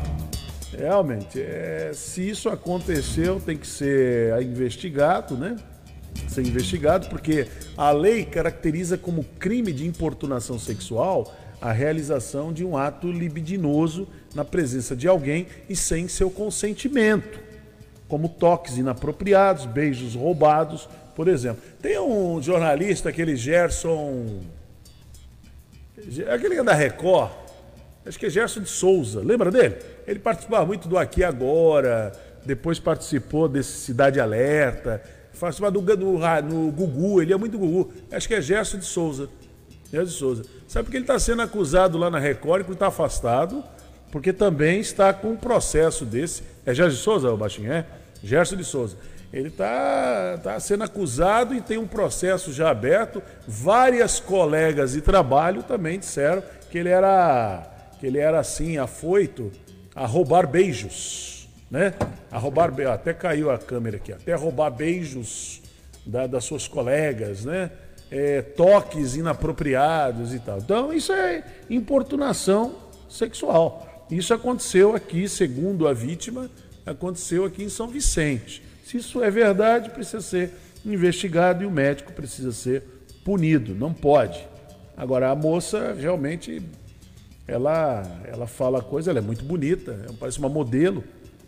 realmente, é, se isso aconteceu, tem que ser investigado, né? Ser investigado, porque a lei caracteriza como crime de importunação sexual a realização de um ato libidinoso na presença de alguém e sem seu consentimento, como toques inapropriados, beijos roubados, por exemplo. Tem um jornalista, aquele Gerson. Aquele que é da Record, acho que é Gerson de Souza, lembra dele? Ele participava muito do Aqui Agora, depois participou desse Cidade Alerta, participava do, do, no Gugu, ele é muito Gugu, acho que é Gerson de Souza. Gerson de Souza. Sabe que ele está sendo acusado lá na Record, que está afastado, porque também está com um processo desse. É Gerson de Souza, o baixinho, é? Gerson de Souza. Ele está tá sendo acusado e tem um processo já aberto. Várias colegas de trabalho também disseram que ele era, que ele era assim, afoito a roubar beijos. Né? A roubar Até caiu a câmera aqui, até roubar beijos da, das suas colegas, né? é, toques inapropriados e tal. Então, isso é importunação sexual. Isso aconteceu aqui, segundo a vítima, aconteceu aqui em São Vicente. Se isso é verdade, precisa ser investigado e o médico precisa ser punido. Não pode Agora, a moça realmente, ela, ela fala coisa, ela é muito bonita, parece uma modelo,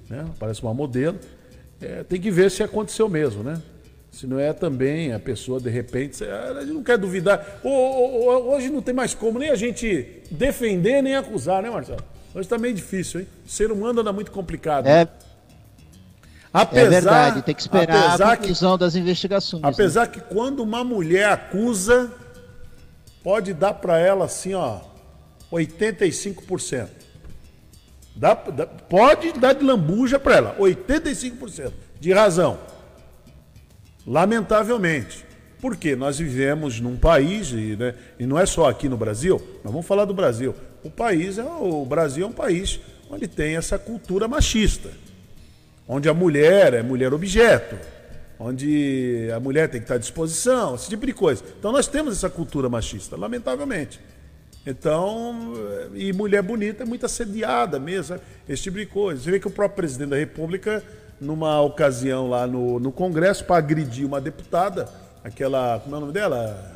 né? Parece uma modelo. É, tem que ver se aconteceu mesmo, né? Se não é também a pessoa, de repente, a gente não quer duvidar. Hoje não tem mais como nem a gente defender nem acusar, né, Marcelo? Hoje está meio difícil, hein? O ser humano anda muito complicado. É, apesar, é verdade, tem que esperar a conclusão que, das investigações. Apesar né? que quando uma mulher acusa, pode dar para ela assim, ó, 85%. Dá, dá, pode dar de lambuja para ela, 85% de razão. Lamentavelmente. Porque nós vivemos num país, e, né, e não é só aqui no Brasil, nós vamos falar do Brasil. O país é o Brasil é um país onde tem essa cultura machista. Onde a mulher é mulher objeto, onde a mulher tem que estar à disposição, esse tipo de coisa. Então nós temos essa cultura machista, lamentavelmente. Então, e mulher bonita é muito assediada mesmo, esse tipo de coisa. Você vê que o próprio presidente da República numa ocasião lá no, no Congresso para agredir uma deputada, aquela. Como é o nome dela?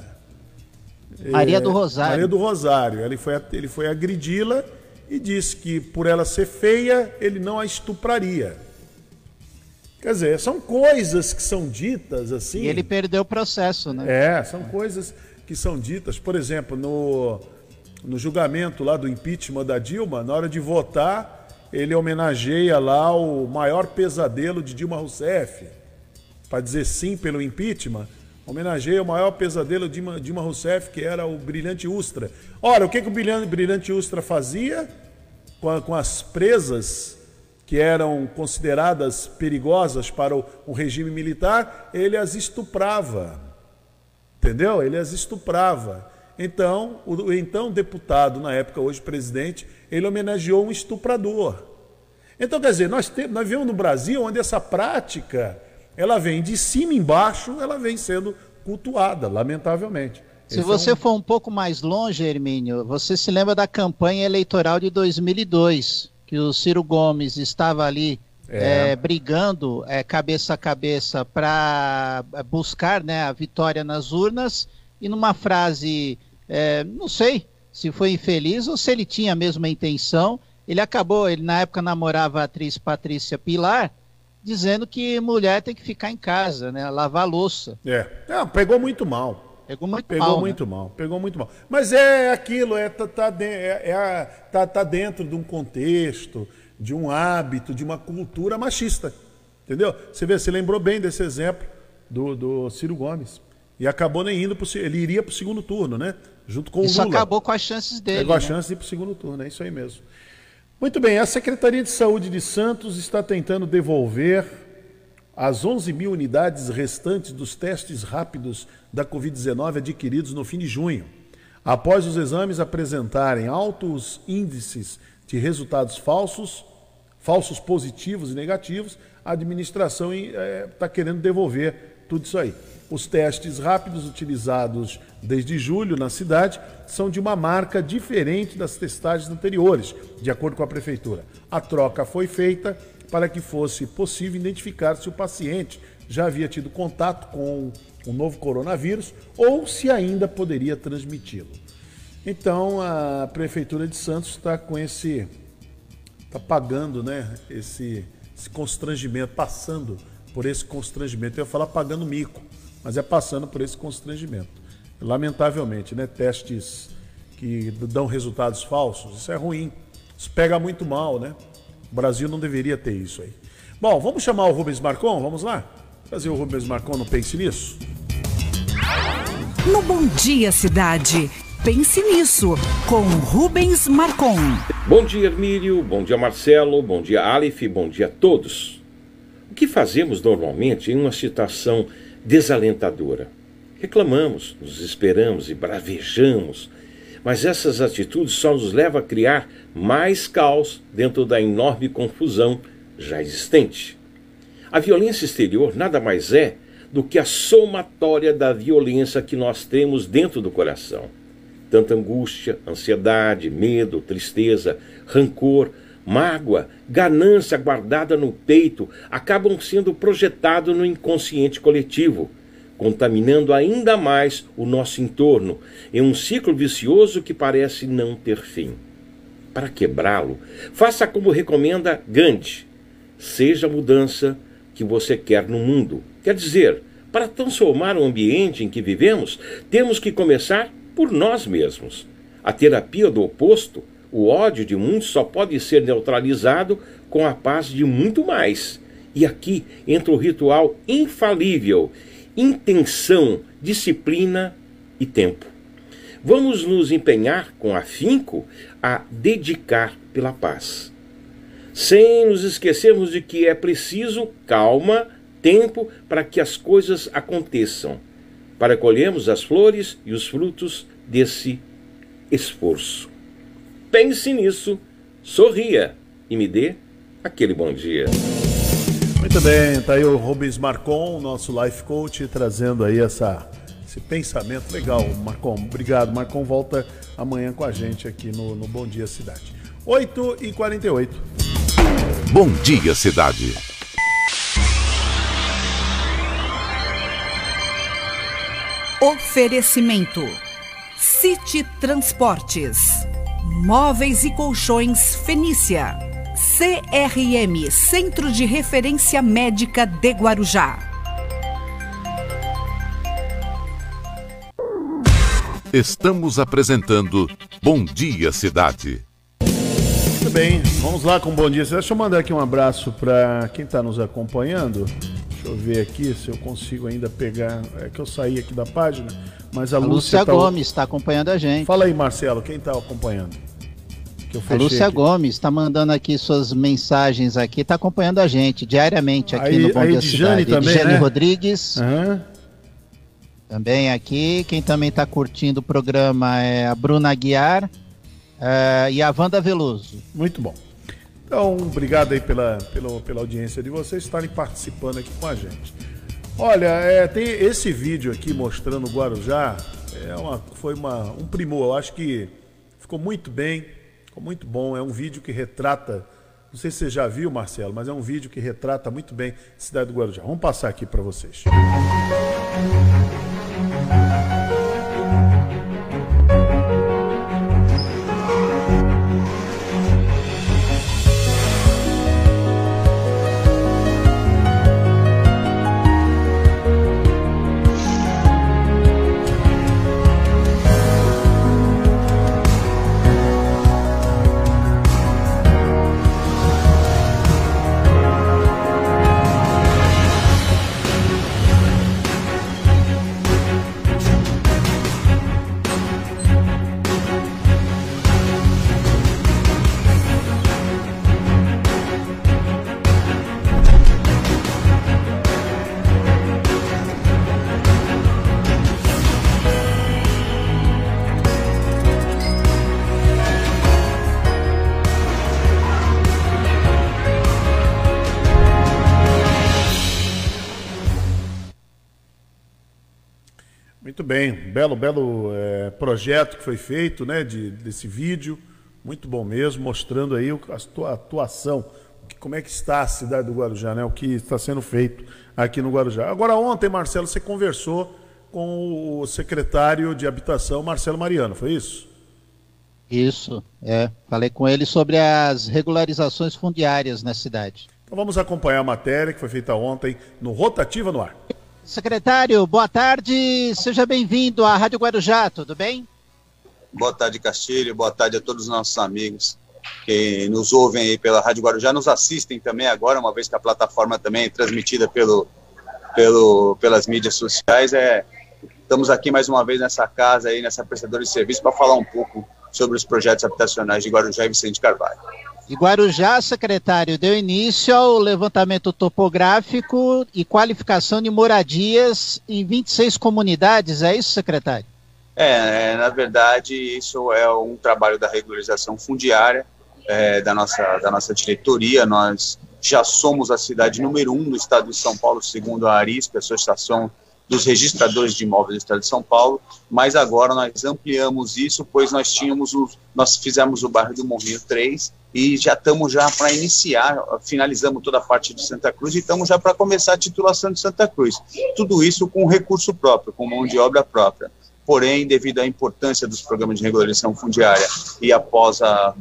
Maria é, do Rosário. Maria do Rosário. Ele foi, ele foi agredi-la e disse que por ela ser feia, ele não a estupraria. Quer dizer, são coisas que são ditas assim. E ele perdeu o processo, né? É, são coisas que são ditas. Por exemplo, no, no julgamento lá do impeachment da Dilma, na hora de votar, ele homenageia lá o maior pesadelo de Dilma Rousseff. Para dizer sim pelo impeachment, homenageia o maior pesadelo de Dilma Rousseff, que era o Brilhante Ustra. Ora, o que, que o Brilhante, Ustra fazia com, a, com, as presas que eram consideradas perigosas para o, o regime militar? Ele as estuprava. Entendeu? Ele as estuprava. Então, o então deputado, na época, hoje presidente, ele homenageou um estuprador. Então, quer dizer, nós, temos, nós vivemos no Brasil onde essa prática, ela vem de cima embaixo, ela vem sendo cultuada, lamentavelmente. Se Esse você é um... for um pouco mais longe, Hermínio, você se lembra da campanha eleitoral de 2002, que o Ciro Gomes estava ali é. É, brigando é, cabeça a cabeça para buscar né, a vitória nas urnas, e numa frase é, não sei se foi infeliz ou se ele tinha a mesma intenção. Ele acabou, ele na época namorava a atriz Patrícia Pilar, dizendo que mulher tem que ficar em casa, né? Lavar louça. É. Não, pegou muito mal. Pegou muito pegou mal. muito né? mal. Pegou muito mal. Mas é aquilo, é, tá, tá, é, é, tá, tá dentro de um contexto, de um hábito, de uma cultura machista. Entendeu? Você vê, você lembrou bem desse exemplo do, do Ciro Gomes. E acabou nem indo pro, ele iria para o segundo turno, né? Junto com isso o Lula. Isso acabou com as chances dele. Pegou né? a chance de ir para o segundo turno, é isso aí mesmo. Muito bem, a Secretaria de Saúde de Santos está tentando devolver as 11 mil unidades restantes dos testes rápidos da Covid-19 adquiridos no fim de junho. Após os exames apresentarem altos índices de resultados falsos, falsos positivos e negativos, a administração está tá querendo devolver tudo isso aí. Os testes rápidos utilizados desde julho na cidade são de uma marca diferente das testagens anteriores, de acordo com a prefeitura. A troca foi feita para que fosse possível identificar se o paciente já havia tido contato com o novo coronavírus ou se ainda poderia transmiti-lo. Então a prefeitura de Santos está com esse está pagando, né, esse, esse constrangimento, passando por esse constrangimento. Eu ia falar pagando mico, mas é passando por esse constrangimento. Lamentavelmente, né? Testes que dão resultados falsos, isso é ruim. Isso pega muito mal, né? O Brasil não deveria ter isso aí. Bom, vamos chamar o Rubens Marcon, vamos lá? Fazer o Rubens Marcon não pense nisso? No Bom Dia Cidade, pense nisso, com Rubens Marcon. Bom dia, Hermílio, bom dia, Marcelo, bom dia, Aleph, bom dia a todos. O que fazemos normalmente em uma situação desalentadora. Reclamamos, nos esperamos e bravejamos, mas essas atitudes só nos levam a criar mais caos dentro da enorme confusão já existente. A violência exterior nada mais é do que a somatória da violência que nós temos dentro do coração. Tanta angústia, ansiedade, medo, tristeza, rancor, mágoa, ganância guardada no peito acabam sendo projetados no inconsciente coletivo, contaminando ainda mais o nosso entorno em um ciclo vicioso que parece não ter fim. Para quebrá-lo, faça como recomenda Gandhi: seja a mudança que você quer no mundo. Quer dizer, para transformar o ambiente em que vivemos, temos que começar por nós mesmos. A terapia do oposto, o ódio de muitos, só pode ser neutralizado com a paz de muito mais. E aqui entra o ritual infalível intenção, disciplina e tempo. Vamos nos empenhar com afinco a dedicar pela paz. Sem nos esquecermos de que é preciso calma, tempo para que as coisas aconteçam, para colhermos as flores e os frutos desse esforço. Pense nisso, sorria e me dê aquele bom dia. Muito bem, tá aí o Rubens Marcon, nosso life coach, trazendo aí essa, esse pensamento legal. Marcon, obrigado. Marcon volta amanhã com a gente aqui no, no Bom Dia Cidade. 8 e 48 Bom Dia Cidade. Oferecimento: City Transportes, Móveis e Colchões Fenícia. CRM Centro de Referência Médica de Guarujá. Estamos apresentando Bom Dia Cidade. Muito bem, vamos lá com Bom Dia Cidade. Deixa eu mandar aqui um abraço para quem está nos acompanhando. Deixa eu ver aqui se eu consigo ainda pegar. É que eu saí aqui da página, mas a, A Lúcia, Lúcia tá- Gomes está acompanhando a gente. Fala aí, Marcelo, quem está acompanhando? A Lúcia aqui. Gomes está mandando aqui suas mensagens aqui, está acompanhando a gente diariamente aqui Aí- no Bom aí Dia Cidade. também, Edjane né? Rodrigues. Aham. Também aqui. Quem também está curtindo o programa é a Bruna Aguiar eh, e a Wanda Veloso. Muito bom. Então, obrigado aí pela, pela, pela audiência de vocês estarem participando aqui com a gente. Olha, é, tem esse vídeo aqui mostrando o Guarujá, é uma, foi uma, um primor, eu acho que ficou muito bem, ficou muito bom, é um vídeo que retrata, não sei se você já viu, Marcelo, mas é um vídeo que retrata muito bem a cidade do Guarujá. Vamos passar aqui para vocês. Muito belo, belo é, projeto que foi feito, né, de, desse vídeo, muito bom mesmo, mostrando aí a sua atuação, que- como é que está a cidade do Guarujá, né, o que está sendo feito aqui no Guarujá. Agora ontem, Marcelo, você conversou com o secretário de Habitação, Marcelo Mariano, foi isso? Isso, é. Falei com ele sobre as regularizações fundiárias na cidade. Então vamos acompanhar a matéria que foi feita ontem no Rotativa no Ar. Secretário, boa tarde, seja bem-vindo à Rádio Guarujá, tudo bem? Boa tarde, Castilho. Boa tarde a todos os nossos amigos que nos ouvem aí pela Rádio Guarujá, nos assistem também agora, uma vez que a plataforma também é transmitida pelo, pelo, pelas mídias sociais. É, estamos aqui mais uma vez nessa casa aí, nessa prestadora de serviço, para falar um pouco sobre os projetos habitacionais de Guarujá e Vicente Carvalho. E Guarujá, secretário, deu início ao levantamento topográfico e qualificação de moradias em 26 comunidades, é isso, secretário? É, é, na verdade, isso é um trabalho da regularização fundiária é, da, nossa, da nossa diretoria. Nós já somos a cidade número um do estado de São Paulo, segundo a ARISP, a Associação dos Registradores de Imóveis do estado de São Paulo, mas agora nós ampliamos isso, pois nós tínhamos, o, nós fizemos o bairro do Morrinho 3, e já estamos já para iniciar, finalizamos toda a parte de Santa Cruz e estamos já para começar a titulação de Santa Cruz. Tudo isso com recurso próprio, com mão de obra própria. Porém, devido à importância dos programas de regularização fundiária e após a,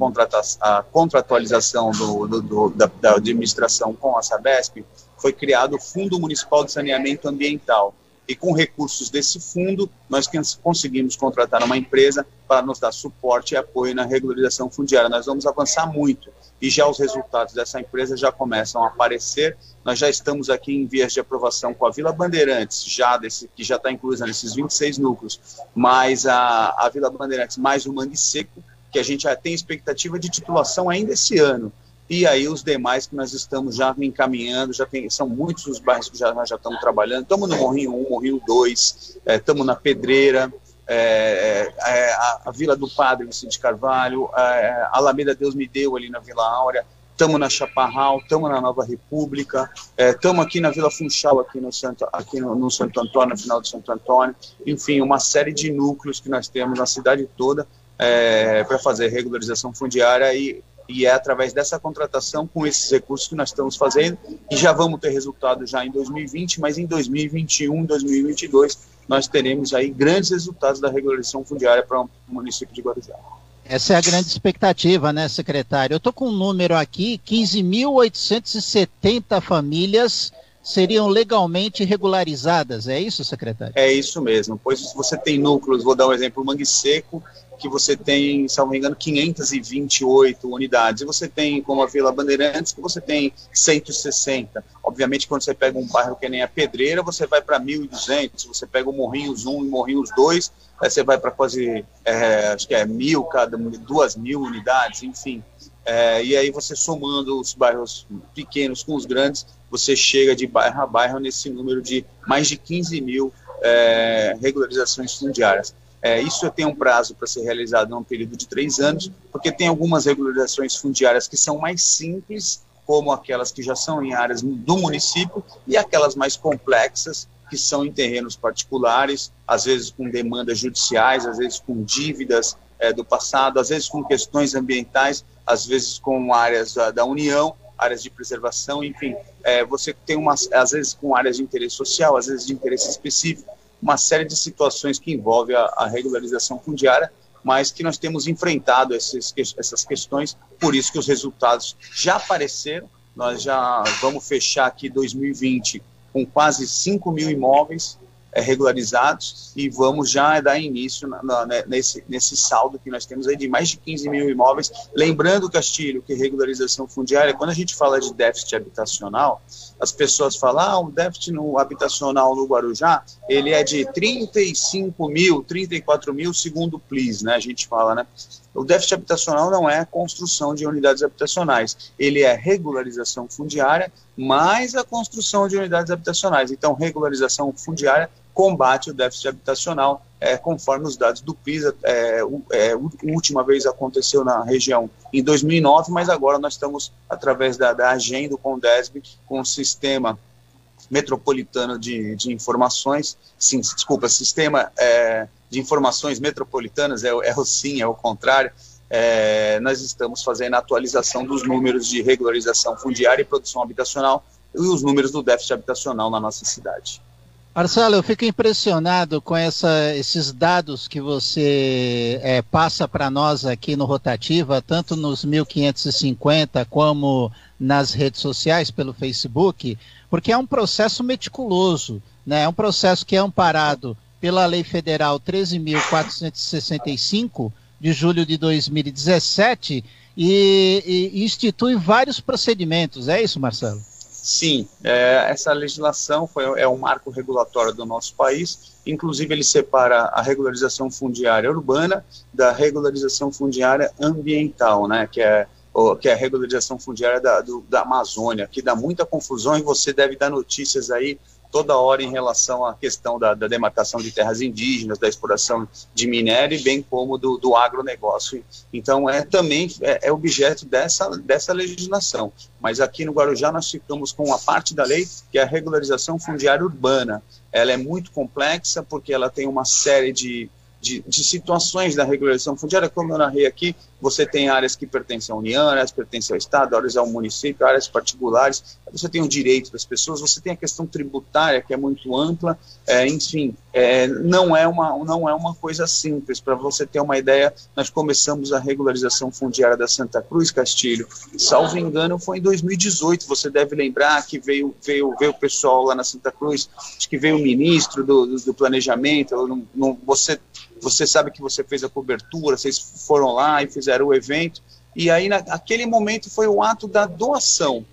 a contratualização do, do, do, da, da administração com a Sabesp, foi criado o Fundo Municipal de Saneamento Ambiental, e com recursos desse fundo, nós conseguimos contratar uma empresa para nos dar suporte e apoio na regularização fundiária. Nós vamos avançar muito e já os resultados dessa empresa já começam a aparecer. Nós já estamos aqui em vias de aprovação com a Vila Bandeirantes, já desse, que já está inclusa nesses 26 núcleos, mais a, a Vila Bandeirantes, mais o Mangue Seco, que a gente já tem expectativa de titulação ainda esse ano e aí os demais que nós estamos já encaminhando, já tem, são muitos os bairros que já, nós já estamos trabalhando, estamos no Morrinho 1, Morrinho 2, é, estamos na Pedreira, é, é, a, a, Vila do Padre, Vicente Carvalho, é, a Alameda Deus Me Deu ali na Vila Áurea, estamos na Chaparral, estamos na Nova República, estamos é, aqui na Vila Funchal, aqui no Santo, aqui no, no Santo Antônio, no final de Santo Antônio, enfim, uma série de núcleos que nós temos na cidade toda é, para fazer regularização fundiária e e é através dessa contratação com esses recursos que nós estamos fazendo e já vamos ter resultado já em 2020, mas em 2021, 2022 nós teremos aí grandes resultados da regularização fundiária para o município de Guarujá. Essa é a grande expectativa, né, secretário? Eu estou com um número aqui, 15.870 famílias seriam legalmente regularizadas, é isso, secretário? É isso mesmo, pois você tem núcleos, vou dar um exemplo, Mangue Seco, que você tem, se não me engano, 528 unidades. E você tem, como a Vila Bandeirantes, que você tem 160. Obviamente, quando você pega um bairro que nem a Pedreira, você vai para 1.200. Você pega o Morrinhos 1 e Morrinhos 2, aí você vai para quase, é, acho que é mil, cada, duas mil unidades, enfim. É, e aí você somando os bairros pequenos com os grandes, você chega de bairro a bairro nesse número de mais de 15 mil é, regularizações fundiárias. É, isso tem um prazo para ser realizado num período de três anos, porque tem algumas regularizações fundiárias que são mais simples, como aquelas que já são em áreas do município, e aquelas mais complexas, que são em terrenos particulares, às vezes com demandas judiciais, às vezes com dívidas é, do passado, às vezes com questões ambientais, às vezes com áreas da, da União, áreas de preservação, enfim, é, você tem umas, às vezes com áreas de interesse social, às vezes de interesse específico, uma série de situações que envolvem a, a regularização fundiária, mas que nós temos enfrentado esses, essas questões, por isso que os resultados já apareceram. Nós já vamos fechar aqui 2020 com quase 5 mil imóveis é, regularizados e vamos já dar início na, na, né, nesse, nesse saldo que nós temos aí de mais de 15 mil imóveis. Lembrando, Castilho, que regularização fundiária, quando a gente fala de déficit habitacional, as pessoas falam, ah, o déficit no habitacional no Guarujá, ele é de 35 mil, 34 mil, segundo o PLIS, né, a gente fala, né? O déficit habitacional não é construção de unidades habitacionais, ele é regularização fundiária mais a construção de unidades habitacionais. Então, regularização fundiária combate o déficit habitacional, é, conforme os dados do PISA. É, é, a última vez aconteceu na região em 2009, mas agora nós estamos, através da, da agenda do Condesb, com o sistema metropolitano de, de informações, sim, desculpa, sistema é, de informações metropolitanas, é, é o SIM, é o contrário, é, nós estamos fazendo a atualização dos números de regularização fundiária e produção habitacional e os números do déficit habitacional na nossa cidade. Marcelo, eu fico impressionado com essa, esses dados que você é, passa para nós aqui no Rotativa, tanto nos 1550 como nas redes sociais, pelo Facebook, porque é um processo meticuloso, né? é um processo que é amparado pela Lei Federal 13.465, de julho de 2017, e, e institui vários procedimentos, é isso, Marcelo? Sim, é, essa legislação foi, é um marco regulatório do nosso país. Inclusive, ele separa a regularização fundiária urbana da regularização fundiária ambiental, né, que é que é a regularização fundiária da, do, da Amazônia, que dá muita confusão e você deve dar notícias aí toda hora em relação à questão da, da demarcação de terras indígenas, da exploração de minério, bem como do, do agronegócio. Então, é também é, é, objeto dessa, dessa legislação. Mas aqui no Guarujá nós ficamos com uma parte da lei, que é a regularização fundiária urbana. Ela é muito complexa, porque ela tem uma série de, de, de, situações da regularização fundiária, como eu narrei aqui, você tem áreas que pertencem à União, áreas que pertencem ao Estado, áreas ao município, áreas particulares, você tem o direito das pessoas, você tem a questão tributária, que é muito ampla, é, enfim, é, não, é uma, não é uma coisa simples. Para você ter uma ideia, nós começamos a regularização fundiária da Santa Cruz, Castilho, salvo engano, foi em 2018, você deve lembrar que veio, veio, veio o pessoal lá na Santa Cruz, acho que veio o ministro do, do, do planejamento, não, não, você você sabe que você fez a cobertura, vocês foram lá e fizeram o evento, e aí naquele momento foi o ato da doação.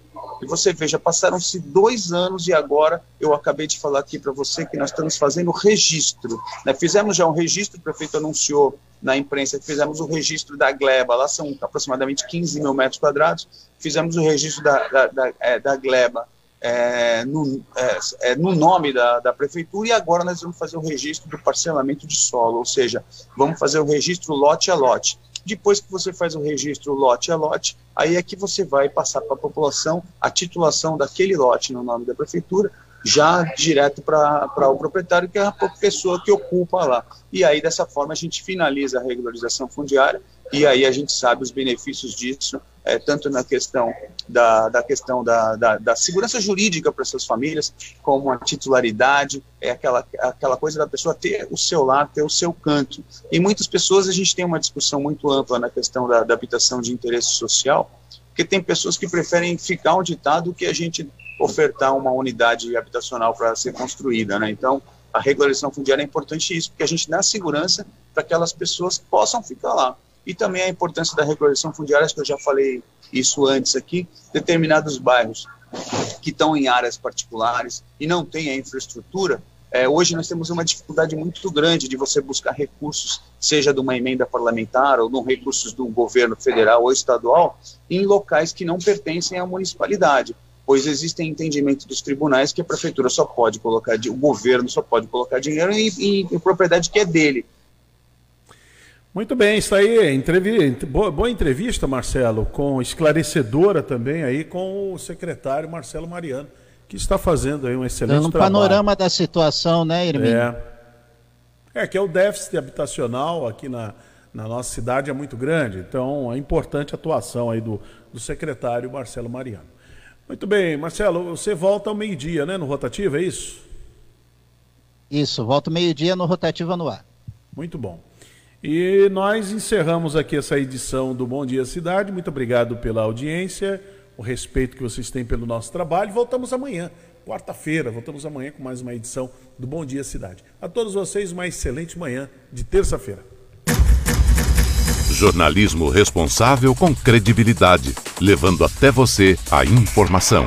E você veja, passaram-se dois anos e agora eu acabei de falar aqui para você que nós estamos fazendo registro. Né? Fizemos já um registro, o prefeito anunciou na imprensa que fizemos o registro da gleba, lá são aproximadamente 15 mil metros quadrados, fizemos o registro da, da, da, é, da gleba é, no, é, é, no, nome da, da, prefeitura e agora nós vamos fazer o registro do parcelamento de solo, ou seja, vamos fazer o registro lote a lote. Depois que você faz o registro lote a lote, aí é que você vai passar para a população a titulação daquele lote no nome da prefeitura, já direto para o proprietário, que é a pessoa que ocupa lá. E aí, dessa forma, a gente finaliza a regularização fundiária e aí a gente sabe os benefícios disso é, tanto na questão da, da questão da, da, da segurança jurídica para suas famílias, como a titularidade, é aquela, aquela coisa da pessoa ter o seu lar, ter o seu canto. E muitas pessoas, a gente tem uma discussão muito ampla na questão da, da habitação de interesse social, porque tem pessoas que preferem ficar onde está do que a gente ofertar uma unidade habitacional para ser construída, né? Então, a regularização fundiária é importante isso, porque a gente dá segurança para que aquelas pessoas possam ficar lá e também a importância da regulação fundiária, que eu já falei isso antes aqui, determinados bairros que estão em áreas particulares e não têm a infraestrutura, é, hoje nós temos uma dificuldade muito grande de você buscar recursos, seja de uma emenda parlamentar ou de um recursos do governo federal ou estadual, em locais que não pertencem à municipalidade, pois existem entendimento dos tribunais que a prefeitura só pode colocar, o governo só pode colocar dinheiro em, em, em propriedade que é dele. Muito bem, isso aí, entrevista, boa, boa, entrevista, Marcelo, com esclarecedora também aí com o secretário Marcelo Mariano, que está fazendo aí um excelente Dando um trabalho. panorama da situação, né, Irmine? É. é, que é o déficit habitacional aqui na, na nossa cidade é muito grande, então é importante a atuação aí do, do secretário Marcelo Mariano. Muito bem, Marcelo, você volta ao meio-dia, né, no Rotativa, é isso? Isso, volta ao meio-dia no Rotativa no ar. Muito bom. E nós encerramos aqui essa edição do Bom Dia Cidade. Muito obrigado pela audiência, o respeito que vocês têm pelo nosso trabalho. Voltamos amanhã, quarta-feira. Voltamos amanhã com mais uma edição do Bom Dia Cidade. A todos vocês, uma excelente manhã de terça-feira. Jornalismo responsável com credibilidade, levando até você a informação.